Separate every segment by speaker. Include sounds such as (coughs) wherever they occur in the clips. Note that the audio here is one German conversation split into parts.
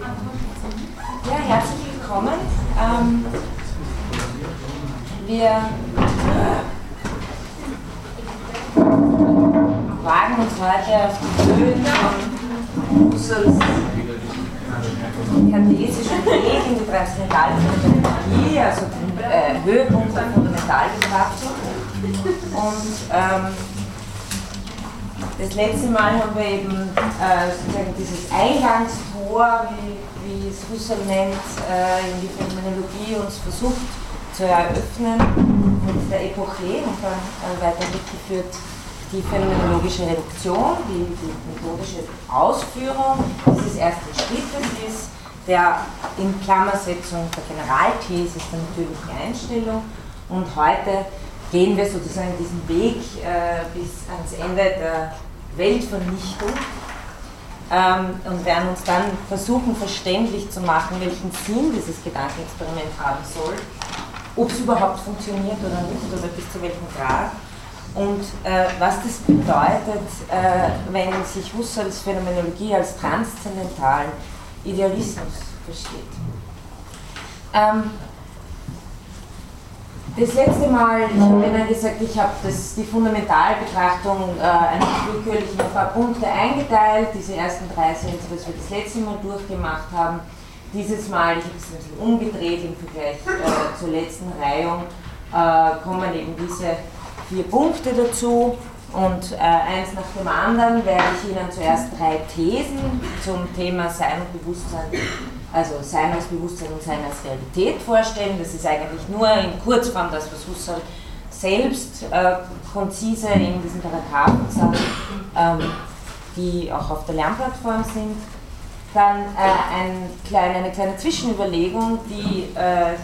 Speaker 1: Ja, herzlich willkommen. Ähm, wir wagen uns heute auf die Höhen von Husserls kartesischen Weg in die transzendentale Phänomenologie, also den äh, Höhepunkt der Fundamentalbetrachtung. Und ähm, das letzte Mal haben wir eben äh, sozusagen dieses Eingangstor, wie, wie es Husserl nennt, äh, in die Phänomenologie uns versucht zu eröffnen mit der Epoche und dann äh, weiter mitgeführt die phänomenologische Reduktion, die, die methodische Ausführung. Dieses ersten Schrittes ist der in Klammersetzung der Generalthese der natürlichen Einstellung. Und heute gehen wir sozusagen diesen Weg äh, bis ans Ende der Weltvernichtung ähm, und werden uns dann versuchen, verständlich zu machen, welchen Sinn dieses Gedankenexperiment haben soll, ob es überhaupt funktioniert oder nicht oder bis zu welchem Grad und äh, was das bedeutet, äh, wenn sich Husserls Phänomenologie als transzendentalen Idealismus versteht. Ähm, das letzte Mal, ich habe Ihnen gesagt, ich habe die Fundamentalbetrachtung äh, einfach willkürlich in ein paar Punkte eingeteilt. Diese ersten drei sind so, dass wir das letzte Mal durchgemacht haben. Dieses Mal, ich habe es ein bisschen umgedreht im Vergleich äh, zur letzten Reihung, äh, kommen eben diese vier Punkte dazu. Und äh, eins nach dem anderen werde ich Ihnen zuerst drei Thesen zum Thema Sein und Bewusstsein also Sein als Bewusstsein und Sein als Realität vorstellen. Das ist eigentlich nur in Kurzform das, was Husserl selbst äh, konzise in diesen Paragraphen sagt, ähm, die auch auf der Lernplattform sind. Dann äh, ein kleine, eine kleine Zwischenüberlegung, die äh,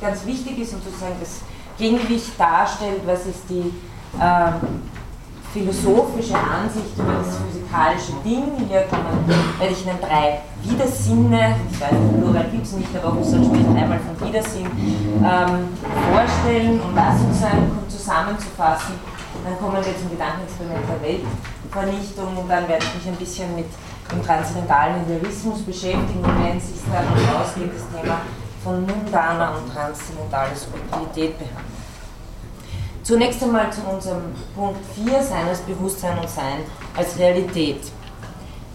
Speaker 1: ganz wichtig ist und sozusagen das Gegengewicht darstellt, was ist die ähm, philosophische Ansicht über das physikalische Ding. Hier kommen, werde ich Ihnen drei Widersinne, ich weiß nicht, Florian gibt es nicht, aber Husserl spricht einmal von Widersinn, ähm, vorstellen, um das sozusagen zusammenzufassen. Dann kommen wir zum Gedankenexperiment der Weltvernichtung und dann werde ich mich ein bisschen mit dem transzendentalen Idealismus beschäftigen und wenn es sich dann ausgeht, das Thema von mundaner und transzendentaler Subjektivität behandeln. Zunächst einmal zu unserem Punkt 4, Sein als Bewusstsein und Sein als Realität.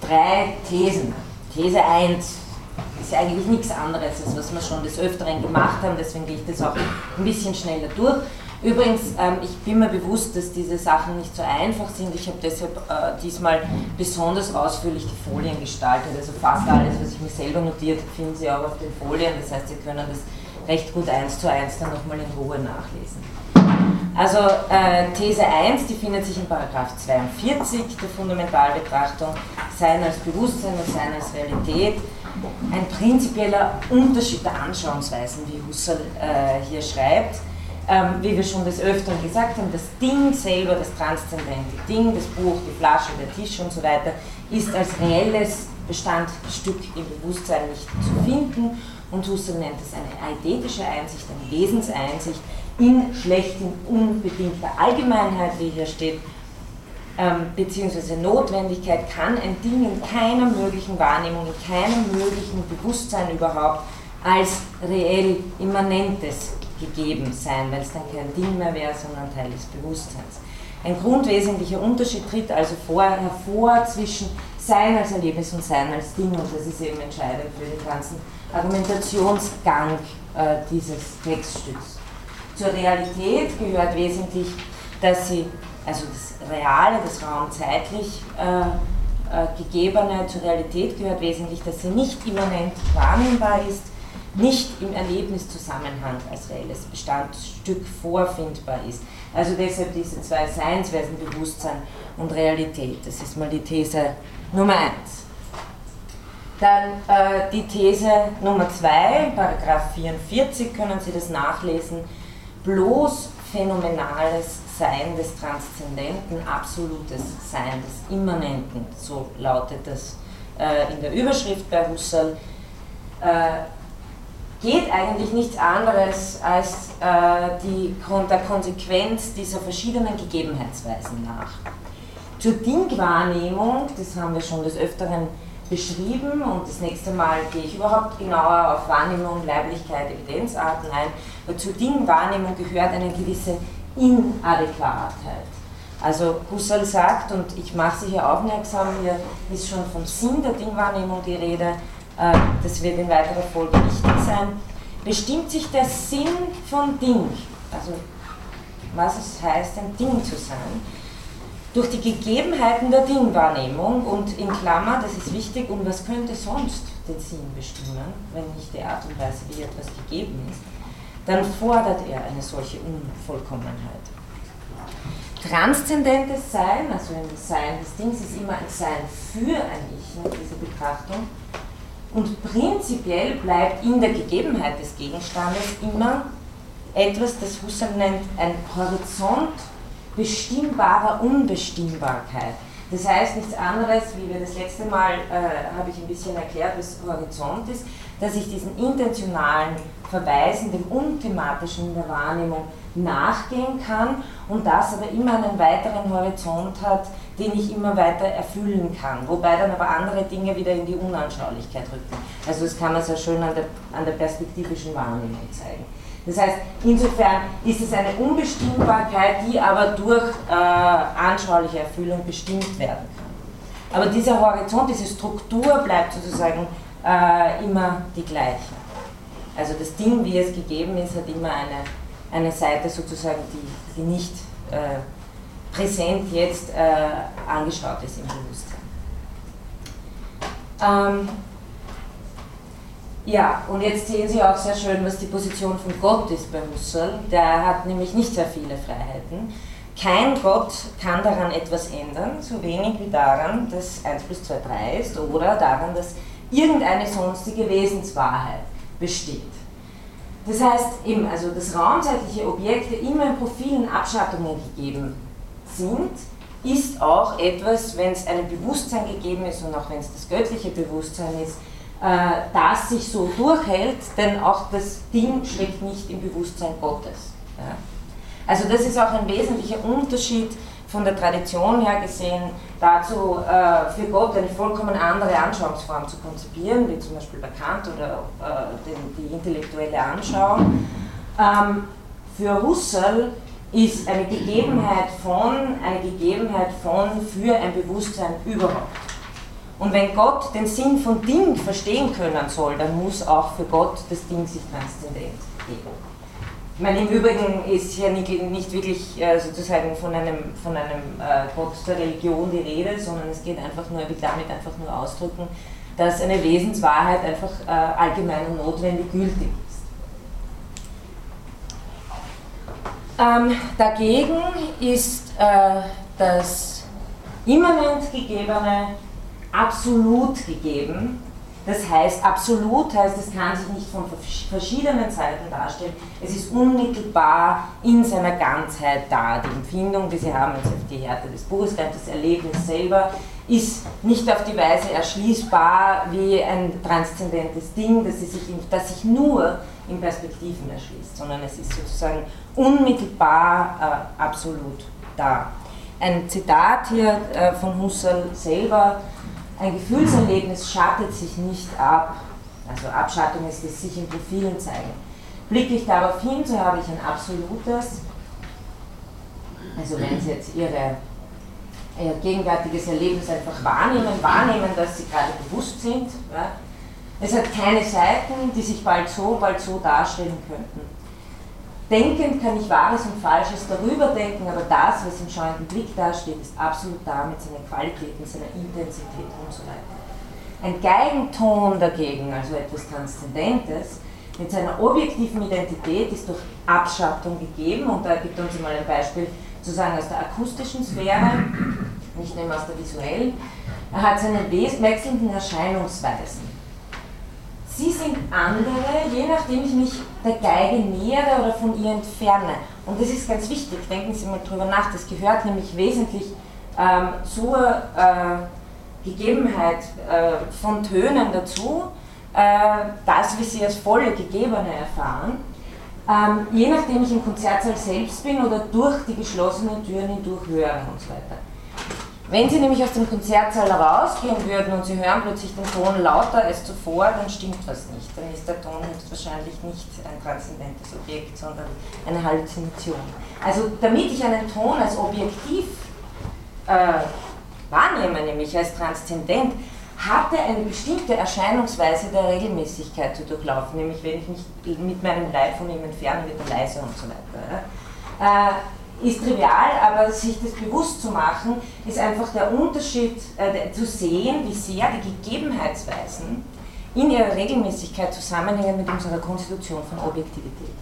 Speaker 1: Drei Thesen. These 1 ist eigentlich nichts anderes, als was wir schon des Öfteren gemacht haben, deswegen gehe ich das auch ein bisschen schneller durch. Übrigens, ähm, ich bin mir bewusst, dass diese Sachen nicht so einfach sind. Ich habe deshalb äh, diesmal besonders ausführlich die Folien gestaltet. Also fast alles, was ich mir selber notiert habe, finden Sie auch auf den Folien. Das heißt, Sie können das recht gut eins zu eins dann nochmal in Ruhe nachlesen. Also äh, These 1, die findet sich in Paragraph 42 der Fundamentalbetrachtung, Sein als Bewusstsein und Sein als Realität. Ein prinzipieller Unterschied der Anschauungsweisen, wie Husserl äh, hier schreibt. Ähm, wie wir schon des Öfteren gesagt haben, das Ding selber, das transzendente Ding, das Buch, die Flasche, der Tisch und so weiter, ist als reelles Bestandstück im Bewusstsein nicht zu finden. Und Husserl nennt es eine eidetische Einsicht, eine Wesenseinsicht, in schlechten, unbedingter Allgemeinheit, wie hier steht, ähm, beziehungsweise Notwendigkeit, kann ein Ding in keiner möglichen Wahrnehmung, in keinem möglichen Bewusstsein überhaupt als reell Immanentes gegeben sein, weil es dann kein Ding mehr wäre, sondern Teil des Bewusstseins. Ein grundwesentlicher Unterschied tritt also vor, hervor zwischen Sein als Erlebnis und Sein als Ding und das ist eben entscheidend für den ganzen Argumentationsgang äh, dieses Textstücks. Zur Realität gehört wesentlich, dass sie, also das Reale, das raumzeitlich äh, äh, Gegebene zur Realität gehört wesentlich, dass sie nicht immanent wahrnehmbar ist, nicht im Erlebniszusammenhang als reelles Bestandstück vorfindbar ist. Also deshalb diese zwei Seinsweisen, Bewusstsein und Realität. Das ist mal die These Nummer eins. Dann äh, die These Nummer zwei, Paragraph 44, können Sie das nachlesen bloß phänomenales Sein des Transzendenten, absolutes Sein des Immanenten, so lautet das äh, in der Überschrift bei Husserl, äh, geht eigentlich nichts anderes als äh, die, der Konsequenz dieser verschiedenen Gegebenheitsweisen nach. Zur Dingwahrnehmung, das haben wir schon des Öfteren beschrieben und das nächste Mal gehe ich überhaupt genauer auf Wahrnehmung, Leiblichkeit, Evidenzarten ein. Weil zur Dingwahrnehmung gehört eine gewisse Inadäquatheit. Also Husserl sagt, und ich mache Sie hier aufmerksam, hier ist schon vom Sinn der Dingwahrnehmung die Rede, äh, das wird in weiterer Folge wichtig sein, bestimmt sich der Sinn von Ding, also was es heißt, ein Ding zu sein, durch die Gegebenheiten der Dingwahrnehmung und in Klammer, das ist wichtig, und was könnte sonst den Sinn bestimmen, wenn nicht die Art und Weise, wie etwas gegeben ist, dann fordert er eine solche Unvollkommenheit. Transzendentes Sein, also ein Sein des Dings, ist immer ein Sein für ein Ich in dieser Betrachtung. Und prinzipiell bleibt in der Gegebenheit des Gegenstandes immer etwas, das Husserl nennt, ein Horizont bestimmbarer Unbestimmbarkeit. Das heißt nichts anderes, wie wir das letzte Mal äh, habe ich ein bisschen erklärt, was Horizont ist, dass ich diesen intentionalen Verweisen, dem Unthematischen in der Wahrnehmung nachgehen kann und das aber immer einen weiteren Horizont hat, den ich immer weiter erfüllen kann, wobei dann aber andere Dinge wieder in die Unanschaulichkeit rücken. Also das kann man sehr schön an der, an der perspektivischen Wahrnehmung zeigen. Das heißt, insofern ist es eine Unbestimmbarkeit, die aber durch äh, anschauliche Erfüllung bestimmt werden kann. Aber dieser Horizont, diese Struktur bleibt sozusagen äh, immer die gleiche. Also das Ding, wie es gegeben ist, hat immer eine, eine Seite sozusagen, die, die nicht äh, präsent jetzt äh, angeschaut ist im Bewusstsein. Ähm, ja, und jetzt sehen Sie auch sehr schön, was die Position von Gott ist bei Husserl. Der hat nämlich nicht sehr viele Freiheiten. Kein Gott kann daran etwas ändern, so wenig wie daran, dass 1 plus 2 3 ist oder daran, dass irgendeine sonstige Wesenswahrheit besteht. Das heißt eben, also dass raumzeitliche Objekte immer in profilen Abschattungen gegeben sind, ist auch etwas, wenn es einem Bewusstsein gegeben ist und auch wenn es das göttliche Bewusstsein ist, das sich so durchhält, denn auch das Ding schlägt nicht im Bewusstsein Gottes. Ja. Also das ist auch ein wesentlicher Unterschied von der Tradition her gesehen dazu, äh, für Gott eine vollkommen andere Anschauungsform zu konzipieren, wie zum Beispiel bei Kant oder äh, die intellektuelle Anschauung. Ähm, für Husserl ist eine Gegebenheit von, eine Gegebenheit von für ein Bewusstsein überhaupt. Und wenn Gott den Sinn von Ding verstehen können soll, dann muss auch für Gott das Ding sich transzendent geben. Ich meine, im Übrigen ist hier nicht, wirklich äh, sozusagen von einem, von einem äh, Gott der Religion die Rede, sondern es geht einfach nur, er will damit einfach nur ausdrücken, dass eine Wesenswahrheit einfach äh, allgemein und notwendig gültig ist. Ähm, dagegen ist das immanent Gegebene absolut gegeben. Das heißt, absolut heißt, es kann sich nicht von verschiedenen Seiten darstellen. Es ist unmittelbar in seiner Ganzheit da. Die Empfindung, die Sie haben, jetzt auf die Härte des Buches, das Erlebnis selber, ist nicht auf die Weise erschließbar wie ein transzendentes Ding, das, sich, das sich nur in Perspektiven erschließt, sondern es ist sozusagen unmittelbar äh, absolut da. Ein Zitat hier äh, von Husserl selber, ein Gefühlserlebnis schattet sich nicht ab. Also Abschattung ist es sich in Profilen zeigen. Blicke ich darauf hin, so habe ich ein absolutes. Also wenn Sie jetzt Ihre, Ihr gegenwärtiges Erlebnis einfach wahrnehmen, wahrnehmen, dass Sie gerade bewusst sind. Ja. Es hat keine Seiten, die sich bald so, bald so darstellen könnten. Denkend kann ich Wahres und Falsches darüber denken, aber das, was im schauenden Blick dasteht, ist absolut da mit seinen Qualitäten, seiner Intensität und so weiter. Ein Geigenton dagegen, also etwas Transzendentes, mit seiner objektiven Identität ist durch Abschattung gegeben und da gibt uns mal ein Beispiel sozusagen aus der akustischen Sphäre, nicht nur aus der visuellen. Er hat seine wechselnden Erscheinungsweisen. Sie sind andere, je nachdem ich mich der Geige nähere oder von ihr entferne. Und das ist ganz wichtig, denken Sie mal drüber nach, das gehört nämlich wesentlich ähm, zur äh, Gegebenheit äh, von Tönen dazu, äh, das, wie Sie als volle Gegebene erfahren. Ähm, je nachdem ich im Konzertsaal selbst bin oder durch die geschlossenen Türen hindurch höre und so weiter. Wenn Sie nämlich aus dem Konzertsaal rausgehen würden und Sie hören plötzlich den Ton lauter als zuvor, dann stimmt was nicht. Dann ist der Ton höchstwahrscheinlich nicht ein transzendentes Objekt, sondern eine Halluzination. Also damit ich einen Ton als objektiv äh, wahrnehme, nämlich als transzendent, hatte eine bestimmte Erscheinungsweise der Regelmäßigkeit zu durchlaufen, nämlich wenn ich mich mit meinem Leib von ihm entferne, wird er leiser und so weiter. Äh, ist trivial, aber sich das bewusst zu machen, ist einfach der Unterschied, äh, zu sehen, wie sehr die Gegebenheitsweisen in ihrer Regelmäßigkeit zusammenhängen mit unserer Konstitution von Objektivität.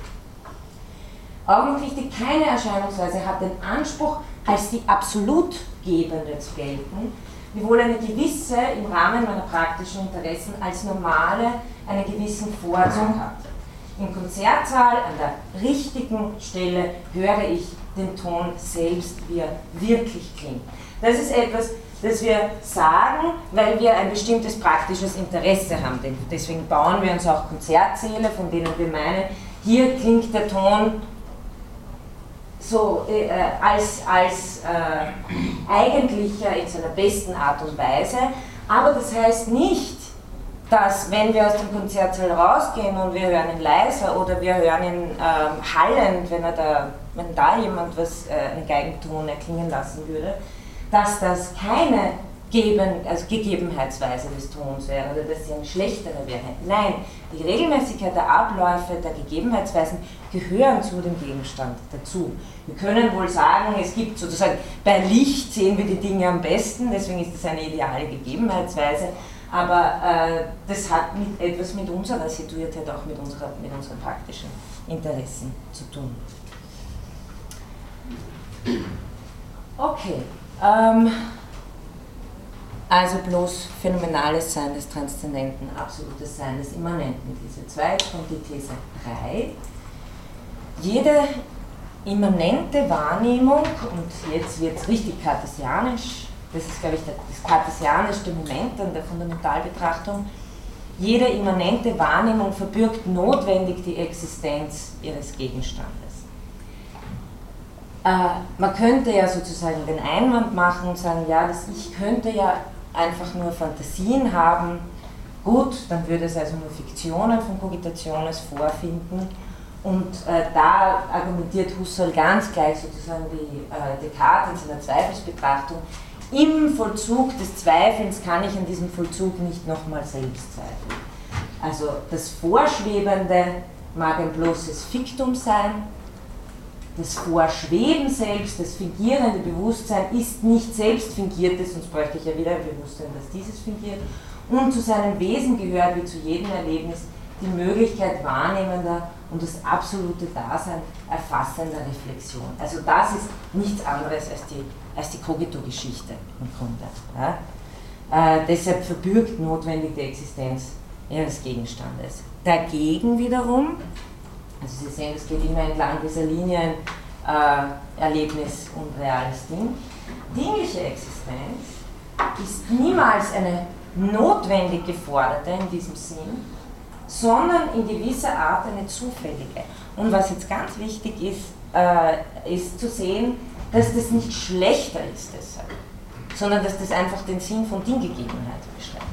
Speaker 1: Augenblick keine Erscheinungsweise hat den Anspruch, als die absolut Gebende zu gelten, wiewohl eine gewisse, im Rahmen meiner praktischen Interessen, als normale, einen gewissen Vorzug hat. Im Konzertsaal an der richtigen Stelle höre ich den Ton selbst, wie er wirklich klingt. Das ist etwas, das wir sagen, weil wir ein bestimmtes praktisches Interesse haben. Deswegen bauen wir uns auch Konzertsäle, von denen wir meinen, hier klingt der Ton so äh, als, als äh, eigentlicher in seiner besten Art und Weise. Aber das heißt nicht, dass wenn wir aus dem Konzertsaal rausgehen und wir hören ihn leiser oder wir hören ihn ähm, hallend, wenn, er da, wenn da jemand was, äh, einen Geigenton erklingen lassen würde, dass das keine Geben, also Gegebenheitsweise des Tons wäre oder dass sie eine schlechtere wäre. Nein, die Regelmäßigkeit der Abläufe, der Gegebenheitsweisen gehören zu dem Gegenstand dazu. Wir können wohl sagen, es gibt sozusagen, bei Licht sehen wir die Dinge am besten, deswegen ist das eine ideale Gegebenheitsweise, aber äh, das hat mit, etwas mit unserer Situiertheit, auch mit, unserer, mit unseren praktischen Interessen zu tun. Okay. Ähm, also bloß phänomenales Sein des Transzendenten, absolutes Sein des Immanenten, diese zwei. Jetzt kommt die These 3. Jede immanente Wahrnehmung, und jetzt wird es richtig kartesianisch, das ist, glaube ich, das kartesianischste Moment an der Fundamentalbetrachtung, jede immanente Wahrnehmung verbirgt notwendig die Existenz ihres Gegenstandes. Äh, man könnte ja sozusagen den Einwand machen und sagen, ja, das Ich könnte ja einfach nur Fantasien haben. Gut, dann würde es also nur Fiktionen von Cogitationes vorfinden. Und äh, da argumentiert Husserl ganz gleich sozusagen wie äh, Descartes in seiner Zweifelsbetrachtung, im Vollzug des Zweifelns kann ich an diesem Vollzug nicht nochmal selbst zweifeln. Also das Vorschwebende mag ein bloßes Fiktum sein, das Vorschweben selbst, das fingierende Bewusstsein ist nicht selbst fingiertes, sonst bräuchte ich ja wieder ein Bewusstsein, dass dieses fingiert. Und zu seinem Wesen gehört, wie zu jedem Erlebnis, die Möglichkeit wahrnehmender und das absolute Dasein erfassender Reflexion. Also das ist nichts anderes als die als die Kogito-Geschichte im Grunde. Ja? Äh, deshalb verbürgt notwendig die Existenz ihres Gegenstandes. Dagegen wiederum, also Sie sehen, es geht immer entlang dieser Linien äh, Erlebnis und reales Ding, dingliche Existenz ist niemals eine notwendig geforderte in diesem Sinn, sondern in gewisser Art eine zufällige. Und was jetzt ganz wichtig ist, äh, ist zu sehen, dass das nicht schlechter ist deshalb, sondern dass das einfach den Sinn von Dinggegebenheit beschreibt.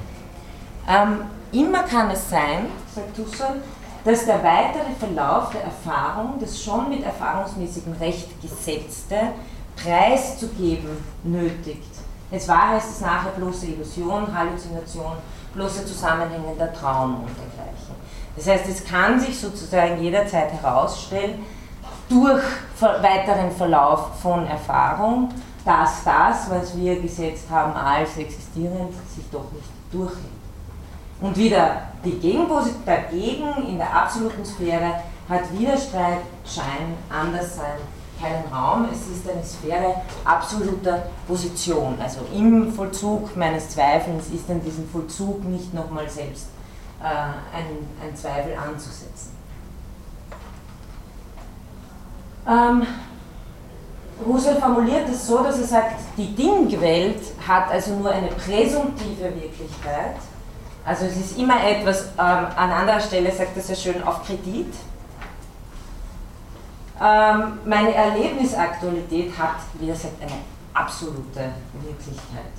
Speaker 1: Ähm, immer kann es sein, sagt Husserl, dass der weitere Verlauf der Erfahrung das schon mit erfahrungsmäßigem Recht gesetzte preiszugeben nötigt. Es war, heißt es nachher, bloße Illusion, Halluzination, bloße zusammenhängender Traum und dergleichen. Das heißt, es kann sich sozusagen jederzeit herausstellen, durch weiteren Verlauf von Erfahrung, dass das, was wir gesetzt haben als existierend, sich doch nicht durchhält. Und wieder die Gegenposition dagegen in der absoluten Sphäre hat Widerstreit, Schein, Anderssein keinen Raum. Es ist eine Sphäre absoluter Position. Also im Vollzug meines Zweifelns ist in diesem Vollzug nicht nochmal selbst äh, ein, ein Zweifel anzusetzen. Ähm, Husserl formuliert es so, dass er sagt, die Dingwelt hat also nur eine präsumptive Wirklichkeit. Also es ist immer etwas, ähm, an anderer Stelle sagt er sehr schön, auf Kredit. Ähm, meine Erlebnisaktualität hat, wie er sagt, eine absolute Wirklichkeit.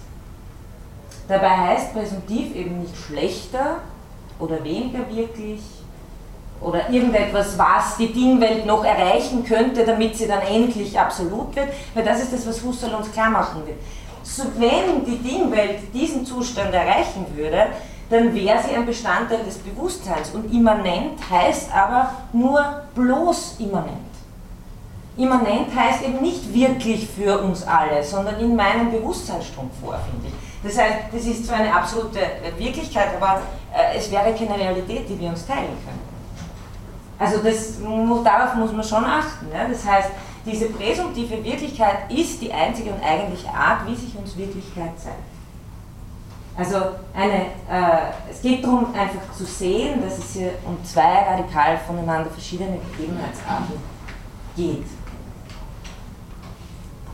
Speaker 1: Dabei heißt präsumptiv eben nicht schlechter oder weniger wirklich oder irgendetwas, was die Dingwelt noch erreichen könnte, damit sie dann endlich absolut wird, weil das ist das, was Husserl uns klar machen will. So, wenn die Dingwelt diesen Zustand erreichen würde, dann wäre sie ein Bestandteil des Bewusstseins. Und immanent heißt aber nur bloß immanent. Immanent heißt eben nicht wirklich für uns alle, sondern in meinem Bewusstseinsstrom vor, finde ich. Das heißt, das ist zwar eine absolute Wirklichkeit, aber äh, es wäre keine Realität, die wir uns teilen können. Also das, darauf muss man schon achten. Ja? Das heißt, diese präsumptive Wirklichkeit ist die einzige und eigentliche Art, wie sich uns Wirklichkeit zeigt. Also eine, äh, es geht darum, einfach zu sehen, dass es hier um zwei radikal voneinander verschiedene Gegebenheitsarten geht.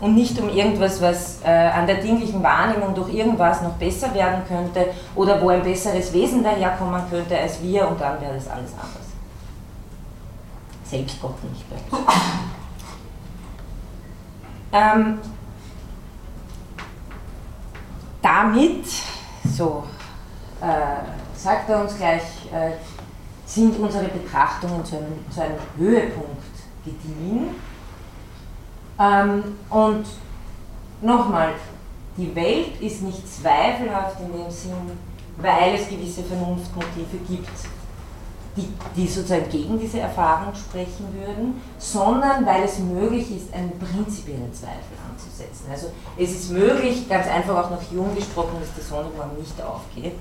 Speaker 1: Und nicht um irgendwas, was äh, an der dinglichen Wahrnehmung durch irgendwas noch besser werden könnte oder wo ein besseres Wesen daherkommen könnte als wir und dann wäre das alles anders. Selbst Gott nicht bei. Ähm, damit so äh, sagt er uns gleich, äh, sind unsere Betrachtungen zu einem, zu einem Höhepunkt gediehen. Ähm, und nochmal, die Welt ist nicht zweifelhaft in dem Sinn, weil es gewisse Vernunftmotive gibt, die, die sozusagen gegen diese Erfahrung sprechen würden, sondern weil es möglich ist, einen prinzipiellen Zweifel anzusetzen. Also es ist möglich, ganz einfach auch nach Jung gesprochen, dass die morgen nicht aufgeht.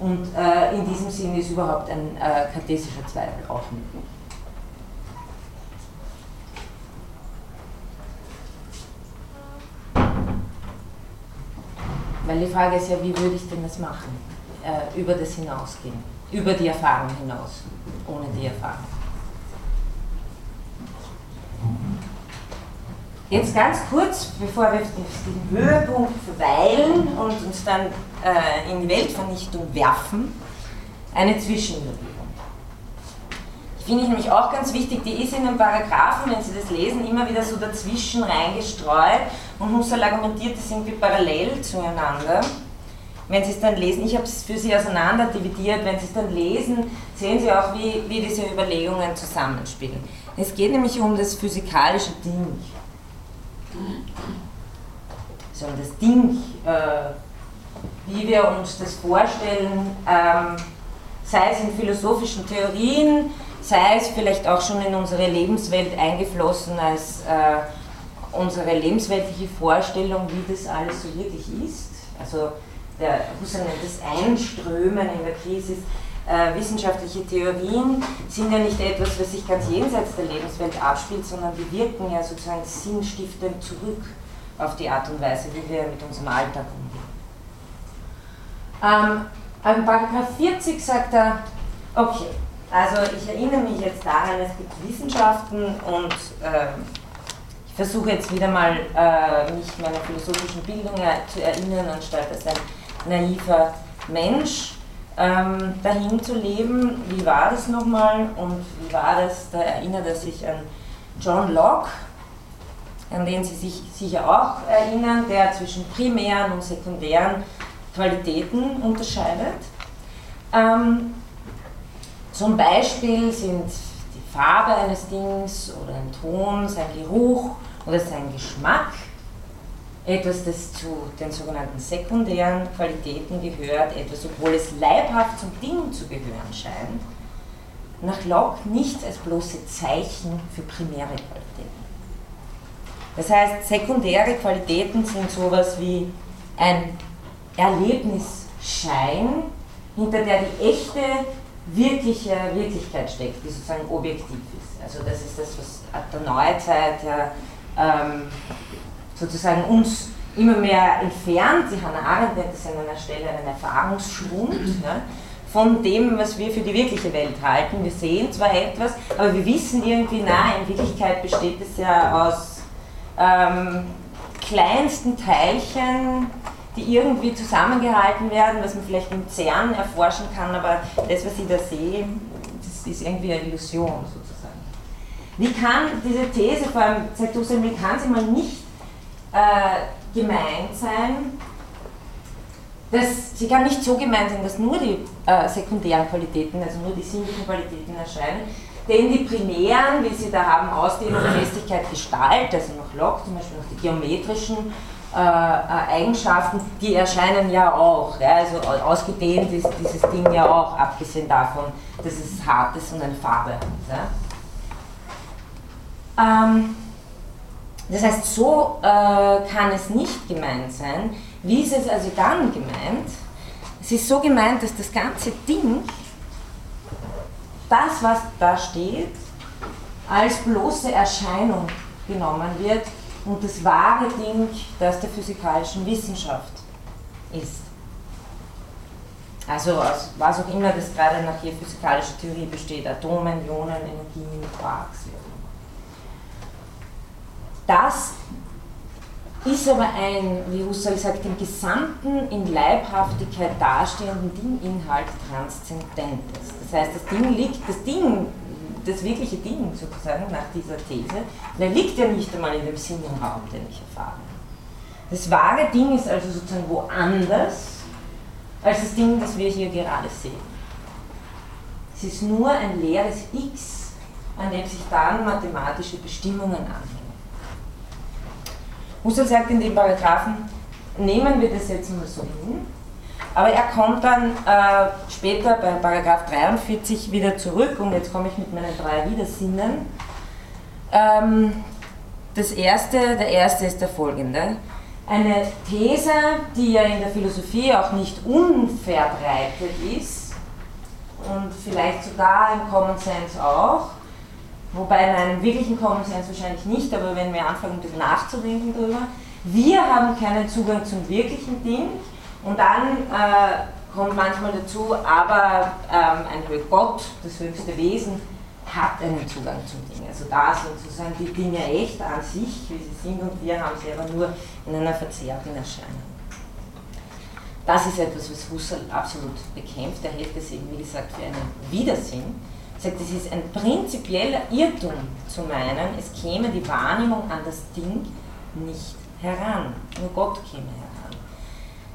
Speaker 1: Und äh, in diesem Sinne ist überhaupt ein äh, kartesischer Zweifel auch möglich. Weil die Frage ist ja, wie würde ich denn das machen? Äh, über das hinausgehen, über die Erfahrung hinaus ohne die Erfahrung. Jetzt ganz kurz, bevor wir den Höhepunkt verweilen und uns dann äh, in die Weltvernichtung werfen, eine Zwischenüberlegung. Die finde ich nämlich auch ganz wichtig, die ist in den Paragraphen, wenn Sie das lesen, immer wieder so dazwischen reingestreut und Husserl argumentiert, das irgendwie parallel zueinander wenn Sie es dann lesen, ich habe es für Sie auseinander dividiert, wenn Sie es dann lesen, sehen Sie auch, wie, wie diese Überlegungen zusammenspielen. Es geht nämlich um das physikalische Ding. So, das Ding, äh, wie wir uns das vorstellen, ähm, sei es in philosophischen Theorien, sei es vielleicht auch schon in unsere Lebenswelt eingeflossen als äh, unsere lebensweltliche Vorstellung, wie das alles so wirklich ist. Also der Husserl nennt das Einströmen in der Krise, äh, wissenschaftliche Theorien sind ja nicht etwas, was sich ganz jenseits der Lebenswelt abspielt, sondern die wirken ja sozusagen sinnstiftend zurück auf die Art und Weise, wie wir mit unserem Alltag umgehen. Ähm, in Paragraph 40 sagt er, okay, also ich erinnere mich jetzt daran, es gibt Wissenschaften und ähm, ich versuche jetzt wieder mal äh, mich meiner philosophischen Bildung zu erinnern, anstatt als ein naiver Mensch ähm, dahin zu leben. Wie war das nochmal und wie war das? Da erinnert er sich an John Locke, an den Sie sich sicher auch erinnern, der zwischen primären und sekundären Qualitäten unterscheidet. Ähm, zum Beispiel sind die Farbe eines Dings oder ein Ton, sein Geruch oder sein Geschmack etwas, das zu den sogenannten sekundären Qualitäten gehört, etwas, obwohl es leibhaft zum Ding zu gehören scheint, nach Locke nichts als bloße Zeichen für primäre Qualitäten. Das heißt, sekundäre Qualitäten sind sowas wie ein Erlebnisschein, hinter der die echte, wirkliche Wirklichkeit steckt, die sozusagen objektiv ist. Also das ist das, was ab der Neuzeit ja ähm, sozusagen uns immer mehr entfernt. Die Hannah Arendt nennt es an einer Stelle einen Erfahrungsschwund ja, von dem, was wir für die wirkliche Welt halten. Wir sehen zwar etwas, aber wir wissen irgendwie, na, in Wirklichkeit besteht es ja aus ähm, kleinsten Teilchen, die irgendwie zusammengehalten werden, was man vielleicht im CERN erforschen kann, aber das, was ich da sehe, das ist irgendwie eine Illusion sozusagen. Wie kann diese These, vor allem sagt Husserl, wie kann sie mal nicht äh, gemeint sein, dass sie kann nicht so gemeint sein, dass nur die äh, sekundären Qualitäten, also nur die sinnlichen Qualitäten erscheinen, denn die primären, wie sie da haben, Ausdehnung, Festigkeit, Gestalt, also noch Locke, zum Beispiel noch die geometrischen äh, äh, Eigenschaften, die erscheinen ja auch. Ja, also ausgedehnt ist dieses Ding ja auch, abgesehen davon, dass es hart ist und eine Farbe hat. Ja. Ähm, das heißt, so äh, kann es nicht gemeint sein. Wie ist es also dann gemeint? Es ist so gemeint, dass das ganze Ding, das, was da steht, als bloße Erscheinung genommen wird und das wahre Ding, das der physikalischen Wissenschaft ist. Also was auch immer das gerade nach hier physikalische Theorie besteht, Atomen, Ionen, Energien, Quarks. Das ist aber ein, wie Husserl sagt, im gesamten in Leibhaftigkeit dastehenden Dinginhalt Transzendentes. Das heißt, das Ding liegt, das Ding das wirkliche Ding sozusagen nach dieser These, der liegt ja nicht einmal in dem Sinnenraum, den ich erfahre. Das wahre Ding ist also sozusagen woanders als das Ding, das wir hier gerade sehen. Es ist nur ein leeres X, an dem sich dann mathematische Bestimmungen anhängen. Husserl sagt in dem Paragraphen, nehmen wir das jetzt mal so hin, aber er kommt dann äh, später bei Paragraph 43 wieder zurück und jetzt komme ich mit meinen drei Widersinnen. Ähm, das erste, der erste ist der folgende. Eine These, die ja in der Philosophie auch nicht unverbreitet ist und vielleicht sogar im Common Sense auch, wobei in einem wirklichen Common Sense wahrscheinlich nicht, aber wenn wir anfangen, ein bisschen nachzudenken darüber, wir haben keinen Zugang zum wirklichen Ding, und dann äh, kommt manchmal dazu, aber ähm, ein Gott, das höchste Wesen, hat einen Zugang zum Ding. Also da sind sozusagen die Dinge echt an sich, wie sie sind, und wir haben sie aber nur in einer verzerrten Erscheinung. Das ist etwas, was Husserl absolut bekämpft. Er hält es eben, wie gesagt, für einen Widersinn. Er sagt, es ist ein prinzipieller Irrtum zu meinen, es käme die Wahrnehmung an das Ding nicht heran. Nur Gott käme heran.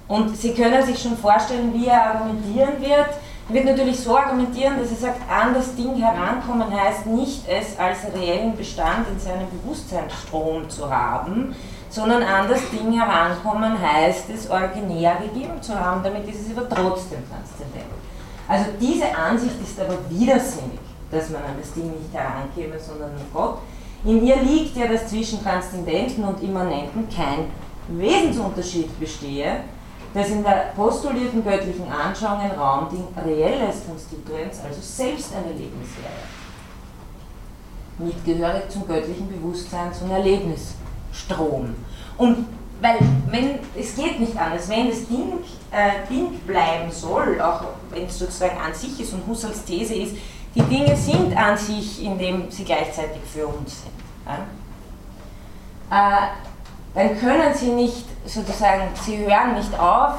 Speaker 1: Und Sie können sich schon vorstellen, wie er argumentieren wird. Er wird natürlich so argumentieren, dass er sagt, an das Ding herankommen heißt nicht, es als reellen Bestand in seinem Bewusstseinsstrom zu haben, sondern an das Ding herankommen heißt es, originär gegeben zu haben, damit ist es aber trotzdem transzendent. Also diese Ansicht ist aber widersinnig, dass man an das Ding nicht herankäme, sondern an Gott. In ihr liegt ja, dass zwischen Transzendenten und Immanenten kein Wesensunterschied bestehe, das in der postulierten göttlichen Anschauung ein Raumding reelles Konstituenz, also selbst ein Erlebnis wäre. Mitgehörig zum göttlichen Bewusstseins- und Erlebnisstrom. Und weil, wenn, es geht nicht anders, wenn das Ding, äh, Ding bleiben soll, auch wenn es sozusagen an sich ist und Husserls These ist, die Dinge sind an sich, indem sie gleichzeitig für uns sind. Ja? Äh, dann können sie nicht sozusagen, sie hören nicht auf,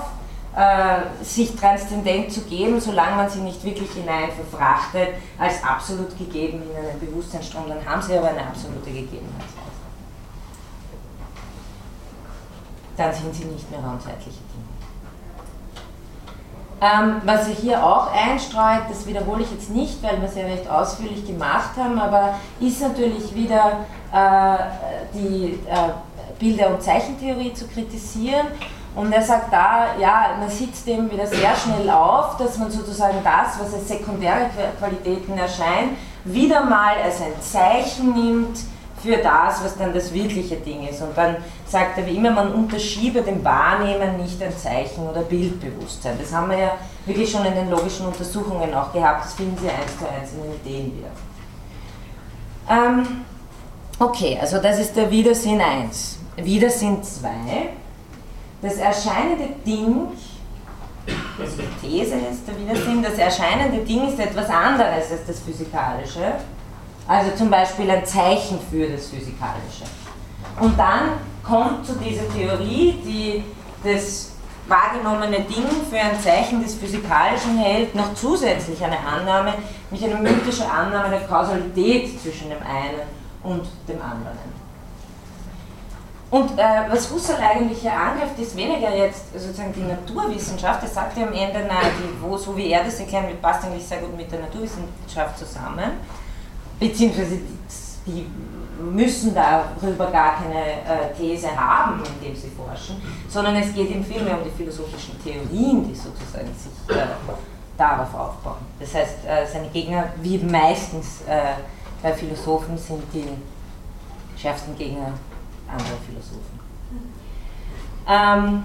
Speaker 1: äh, sich transzendent zu geben, solange man sie nicht wirklich hinein verfrachtet, als absolut gegeben in einen Bewusstseinsstrom, dann haben sie aber eine absolute Gegebenheit. Dann sind sie nicht mehr raumzeitliche Dinge. Ähm, was er hier auch einstreut, das wiederhole ich jetzt nicht, weil wir es ja recht ausführlich gemacht haben, aber ist natürlich wieder äh, die äh, Bilder- und Zeichentheorie zu kritisieren. Und er sagt da, ja, man sitzt dem wieder sehr schnell auf, dass man sozusagen das, was als sekundäre Qualitäten erscheint, wieder mal als ein Zeichen nimmt für das, was dann das wirkliche Ding ist. Und dann sagt er wie immer, man unterschiebe dem Wahrnehmen nicht ein Zeichen oder Bildbewusstsein. Das haben wir ja wirklich schon in den logischen Untersuchungen auch gehabt, das finden Sie eins zu eins in den Ideen wieder. Ähm, okay, also das ist der Widersinn 1 wieder sind zwei. Das erscheinende Ding, das die These ist der Widersinn, das erscheinende Ding ist etwas anderes als das Physikalische. Also zum Beispiel ein Zeichen für das Physikalische. Und dann kommt zu dieser Theorie, die das wahrgenommene Ding für ein Zeichen des Physikalischen hält, noch zusätzlich eine Annahme, nämlich eine mythische Annahme der Kausalität zwischen dem einen und dem anderen. Und äh, was Husserl eigentlich hier angreift, ist weniger jetzt sozusagen die Naturwissenschaft. Er sagt ja am Ende, nein, die, wo, so wie er das erklärt, passt eigentlich sehr gut mit der Naturwissenschaft zusammen. Beziehungsweise die, müssen darüber gar keine äh, These haben, indem sie forschen, sondern es geht ihm vielmehr um die philosophischen Theorien, die sozusagen sich äh, darauf aufbauen. Das heißt, äh, seine Gegner, wie meistens äh, bei Philosophen, sind die schärfsten Gegner anderer Philosophen. Ähm,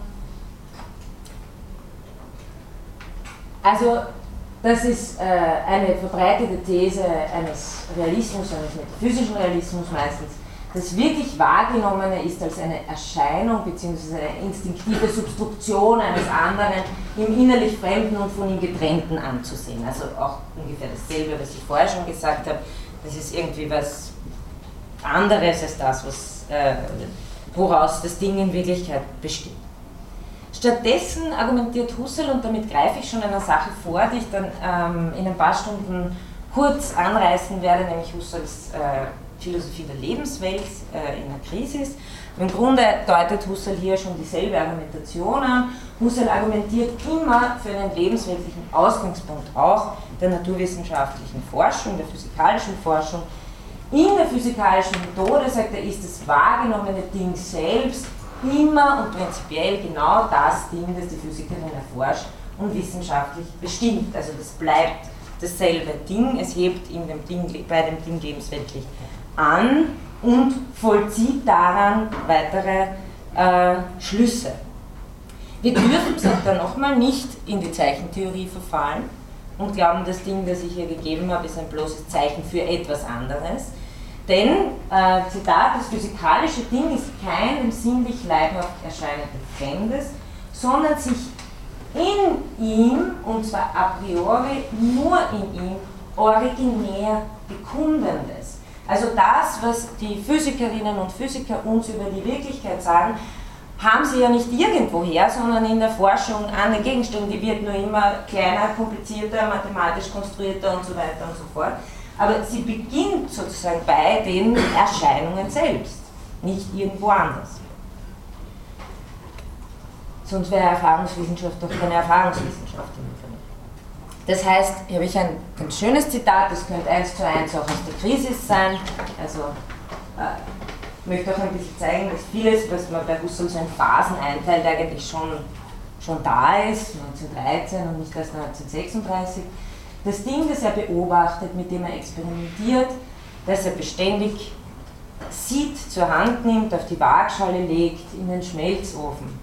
Speaker 1: also das ist äh, eine verbreitete These eines Realismus, eines metaphysischen Realismus meistens. Das wirklich Wahrgenommene ist als eine Erscheinung bzw. eine instinktive Substruktion eines anderen im innerlich Fremden und von ihm Getrennten anzusehen. Also auch ungefähr dasselbe, was ich vorher schon gesagt habe. Das ist irgendwie was anderes als das, was, äh, woraus das Ding in Wirklichkeit besteht. Stattdessen argumentiert Husserl, und damit greife ich schon einer Sache vor, die ich dann ähm, in ein paar Stunden kurz anreißen werde, nämlich Husserls äh, Philosophie der Lebenswelt äh, in der Krise. Im Grunde deutet Husserl hier schon dieselbe Argumentation an. Husserl argumentiert immer für einen lebensweltlichen Ausgangspunkt auch der naturwissenschaftlichen Forschung, der physikalischen Forschung. In der physikalischen Methode, sagt er, ist das wahrgenommene Ding selbst immer und prinzipiell genau das Ding, das die Physikerin erforscht und wissenschaftlich bestimmt. Also das bleibt dasselbe Ding, es hebt in dem Ding, bei dem Ding lebensweltlich an und vollzieht daran weitere äh, Schlüsse. Wir dürfen, sagt er nochmal, nicht in die Zeichentheorie verfallen und glauben, das Ding, das ich hier gegeben habe, ist ein bloßes Zeichen für etwas anderes. Denn, äh, Zitat, das physikalische Ding ist kein im sinnlich leibhaft erscheinendes Fremdes, sondern sich in ihm, und zwar a priori nur in ihm, originär bekundendes. Also das, was die Physikerinnen und Physiker uns über die Wirklichkeit sagen, haben sie ja nicht irgendwoher, sondern in der Forschung an den Gegenständen, die wird nur immer kleiner, komplizierter, mathematisch konstruierter und so weiter und so fort. Aber sie beginnt sozusagen bei den Erscheinungen selbst, nicht irgendwo anders. Sonst wäre Erfahrungswissenschaft doch keine Erfahrungswissenschaft Das heißt, hier habe ich ein ganz schönes Zitat, das könnte eins zu eins auch aus der Krise sein. Also äh, ich möchte auch ein bisschen zeigen, dass vieles, was man bei Husserl so in Phasen einteilt, eigentlich schon, schon da ist, 1913 und nicht erst 1936. Das Ding, das er beobachtet, mit dem er experimentiert, das er beständig sieht, zur Hand nimmt, auf die Waagschale legt, in den Schmelzofen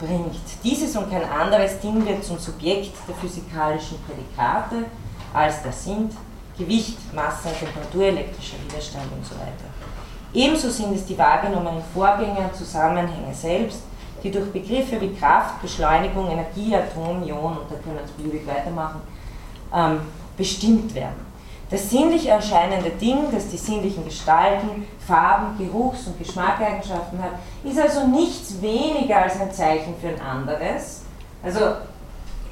Speaker 1: bringt. Dieses und kein anderes Ding wird zum Subjekt der physikalischen Prädikate, als das sind Gewicht, Masse, Temperatur, elektrischer Widerstand und so weiter. Ebenso sind es die wahrgenommenen Vorgänge und Zusammenhänge selbst, die durch Begriffe wie Kraft, Beschleunigung, Energie, Atom, Ion, und da können wir jetzt beliebig weitermachen, ähm, bestimmt werden. Das sinnlich erscheinende Ding, das die sinnlichen Gestalten, Farben, Geruchs- und Geschmackeigenschaften hat, ist also nichts weniger als ein Zeichen für ein anderes. Also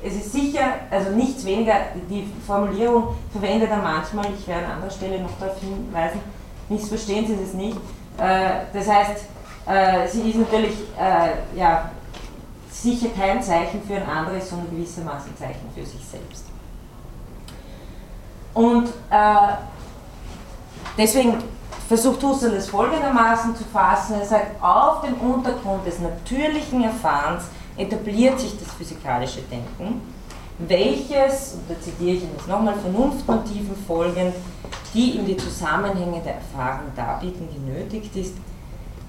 Speaker 1: es ist sicher, also nichts weniger, die Formulierung verwendet er manchmal, ich werde an anderer Stelle noch darauf hinweisen, missverstehen Sie es nicht. Äh, das heißt, äh, sie ist natürlich äh, ja, sicher kein Zeichen für ein anderes, sondern gewissermaßen ein Zeichen für sich selbst. Und äh, deswegen versucht Husserl es folgendermaßen zu fassen. Er sagt, auf dem Untergrund des natürlichen Erfahrens etabliert sich das physikalische Denken, welches, und da zitiere ich ihn jetzt nochmal, Vernunftmotiven folgend, die ihm die Zusammenhänge der Erfahrung darbieten, genötigt ist,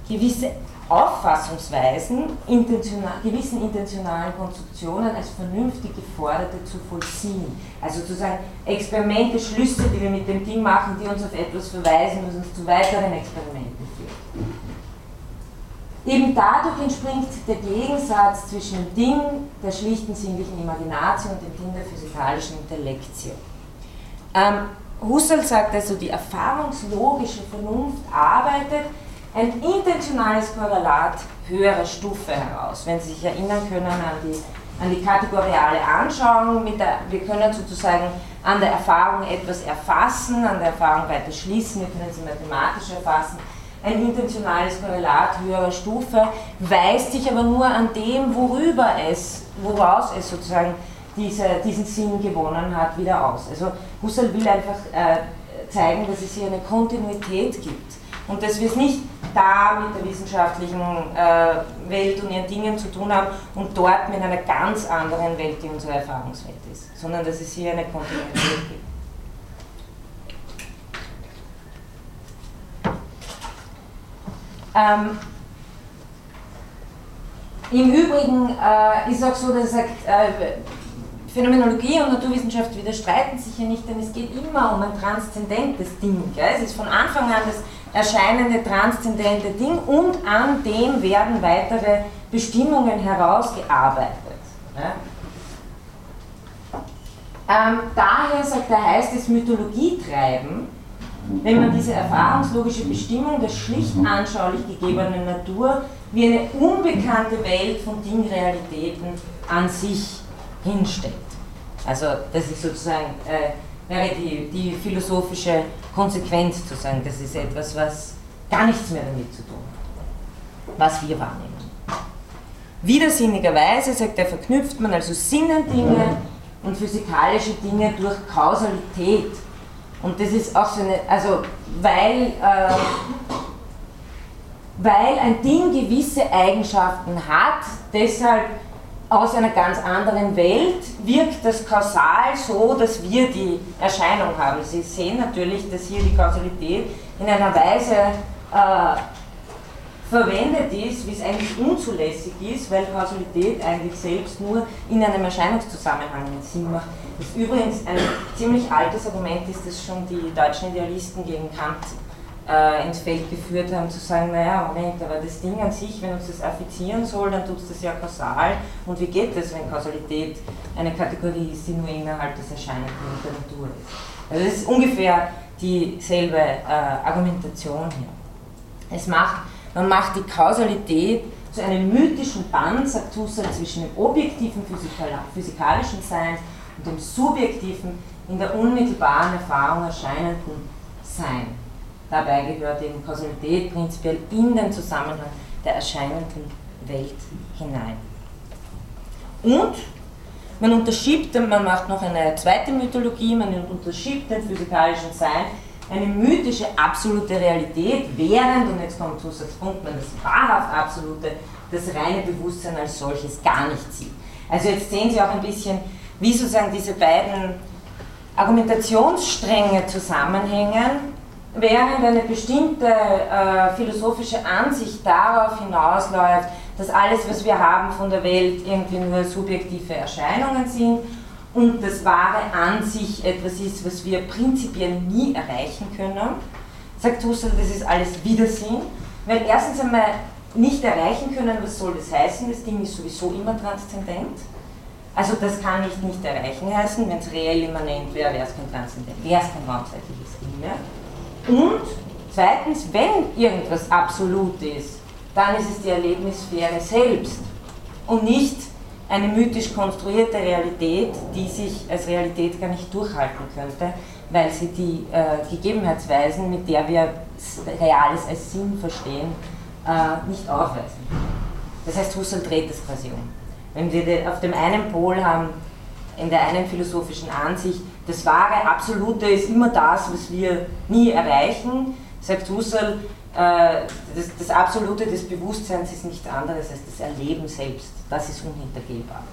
Speaker 1: gewisse Auffassungsweisen intentional, gewissen intentionalen Konstruktionen als vernünftig geforderte zu vollziehen. Also sozusagen Experimente, Schlüsse, die wir mit dem Ding machen, die uns auf etwas verweisen, was uns zu weiteren Experimenten führt. Eben dadurch entspringt der Gegensatz zwischen dem Ding der schlichten sinnlichen Imagination und dem Ding der physikalischen Intellektio. Ähm, Husserl sagt also, die erfahrungslogische Vernunft arbeitet ein intentionales Korrelat höherer Stufe heraus. Wenn Sie sich erinnern können an die, an die kategoriale Anschauung, der, wir können sozusagen an der Erfahrung etwas erfassen, an der Erfahrung weiter schließen, wir können sie mathematisch erfassen. ein intentionales Korrelat höherer Stufe, weist sich aber nur an dem, worüber es, woraus es sozusagen diese, diesen Sinn gewonnen hat, wieder aus. Also Husserl will einfach äh, zeigen, dass es hier eine Kontinuität gibt und dass wir es nicht da mit der wissenschaftlichen äh, Welt und ihren Dingen zu tun haben und dort mit einer ganz anderen Welt, die unsere Erfahrungswelt ist, sondern dass es hier eine Kontinuität gibt. Ähm, Im Übrigen äh, ist auch so, dass er sagt, äh, Phänomenologie und Naturwissenschaft widerstreiten sich ja nicht, denn es geht immer um ein transzendentes Ding. Gell? Es ist von Anfang an das erscheinende transzendente Ding und an dem werden weitere Bestimmungen herausgearbeitet. Ja? Ähm, daher, sagt er, heißt es Mythologietreiben, wenn man diese erfahrungslogische Bestimmung der schlicht anschaulich gegebenen Natur wie eine unbekannte Welt von Dingrealitäten an sich hinstellt. Also das ist sozusagen äh, wäre die, die philosophische Konsequenz zu sagen, das ist etwas, was gar nichts mehr damit zu tun hat, was wir wahrnehmen. Widersinnigerweise, sagt er, verknüpft man also Sinnendinge und physikalische Dinge durch Kausalität. Und das ist auch so eine, also weil, äh, weil ein Ding gewisse Eigenschaften hat, deshalb aus einer ganz anderen Welt wirkt das kausal so, dass wir die Erscheinung haben. Sie sehen natürlich, dass hier die Kausalität in einer Weise äh, verwendet ist, wie es eigentlich unzulässig ist, weil Kausalität eigentlich selbst nur in einem Erscheinungszusammenhang Sinn macht. Das übrigens ein ziemlich altes Argument ist, das schon die deutschen Idealisten gegen Kant äh, ins Feld geführt haben, zu sagen, naja, Moment, aber das Ding an sich, wenn uns das affizieren soll, dann tut es das ja kausal. Und wie geht das, wenn Kausalität eine Kategorie ist, die nur innerhalb des Erscheinenden der Natur ist? Also das ist ungefähr dieselbe äh, Argumentation hier. Es macht, man macht die Kausalität zu einem mythischen Band, sagt Husserl, zwischen dem objektiven physikalischen Sein und dem subjektiven, in der unmittelbaren Erfahrung erscheinenden Sein. Dabei gehört eben Kausalität prinzipiell in den Zusammenhang der erscheinenden Welt hinein. Und man unterschiebt, man macht noch eine zweite Mythologie, man unterschiebt den physikalischen Sein eine mythische absolute Realität, während, und jetzt kommt Husserls Punkt, man das wahrhaft absolute, das reine Bewusstsein als solches gar nicht sieht. Also jetzt sehen Sie auch ein bisschen, wie sozusagen diese beiden Argumentationsstränge zusammenhängen während eine bestimmte äh, philosophische Ansicht darauf hinausläuft, dass alles, was wir haben von der Welt, irgendwie nur subjektive Erscheinungen sind und das Wahre an sich etwas ist, was wir prinzipiell nie erreichen können, sagt Husserl, das ist alles Widersinn, weil erstens einmal nicht erreichen können, was soll das heißen? Das Ding ist sowieso immer transzendent. Also das kann ich nicht erreichen heißen, wenn es reell immanent wäre, wäre es kein transzendent, wäre es kein raumzeitliches Ding mehr. Und zweitens, wenn irgendwas absolut ist, dann ist es die Erlebnissphäre selbst und nicht eine mythisch konstruierte Realität, die sich als Realität gar nicht durchhalten könnte, weil sie die äh, Gegebenheitsweisen, mit der wir Reales als Sinn verstehen, äh, nicht aufweisen. Das heißt, Husserl dreht das quasi um. Wenn wir auf dem einen Pol haben, in der einen philosophischen Ansicht, das wahre Absolute ist immer das, was wir nie erreichen, sagt Husserl, äh, das, das, Absolute des Bewusstseins ist nichts anderes als das Erleben selbst. Das ist unhintergehbar.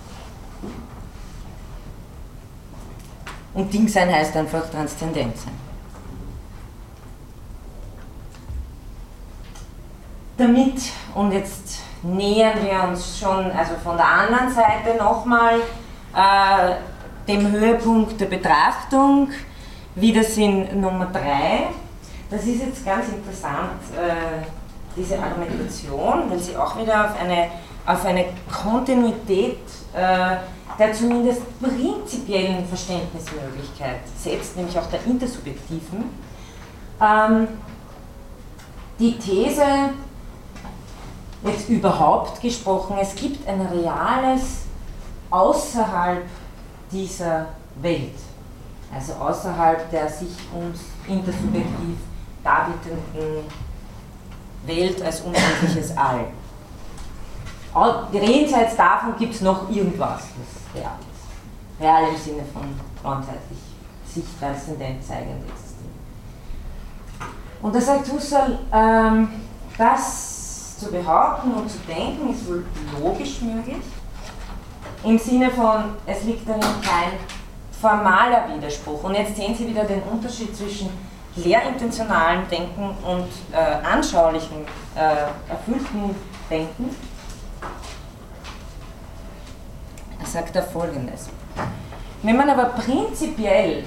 Speaker 1: Und Dingsein heißt einfach transzendent sein. Damit, und jetzt nähern wir uns schon also von der anderen Seite nochmal äh, dem Höhepunkt der Betrachtung, Widersinn Nummer 3. Das ist jetzt ganz interessant, äh, diese Argumentation, weil sie auch wieder auf eine, auf eine Kontinuität äh, der zumindest prinzipiellen Verständnismöglichkeit setzt, nämlich auch der intersubjektiven. Ähm, die These, jetzt überhaupt gesprochen, es gibt ein reales außerhalb dieser Welt, also außerhalb der sich uns intersubjektiv darbietenden Welt als unendliches All. Jenseits davon gibt es noch irgendwas, das real ist. Real im Sinne von ganzheitlich, sich transzendent zeigend existiert. Und da sagt Husserl, ähm, das zu behaupten und zu denken ist wohl logisch möglich, im Sinne von, es liegt darin kein formaler Widerspruch. Und jetzt sehen Sie wieder den Unterschied zwischen lehrintentionalem Denken und äh, anschaulichem, äh, erfüllten Denken. Er sagt da folgendes. Wenn man aber prinzipiell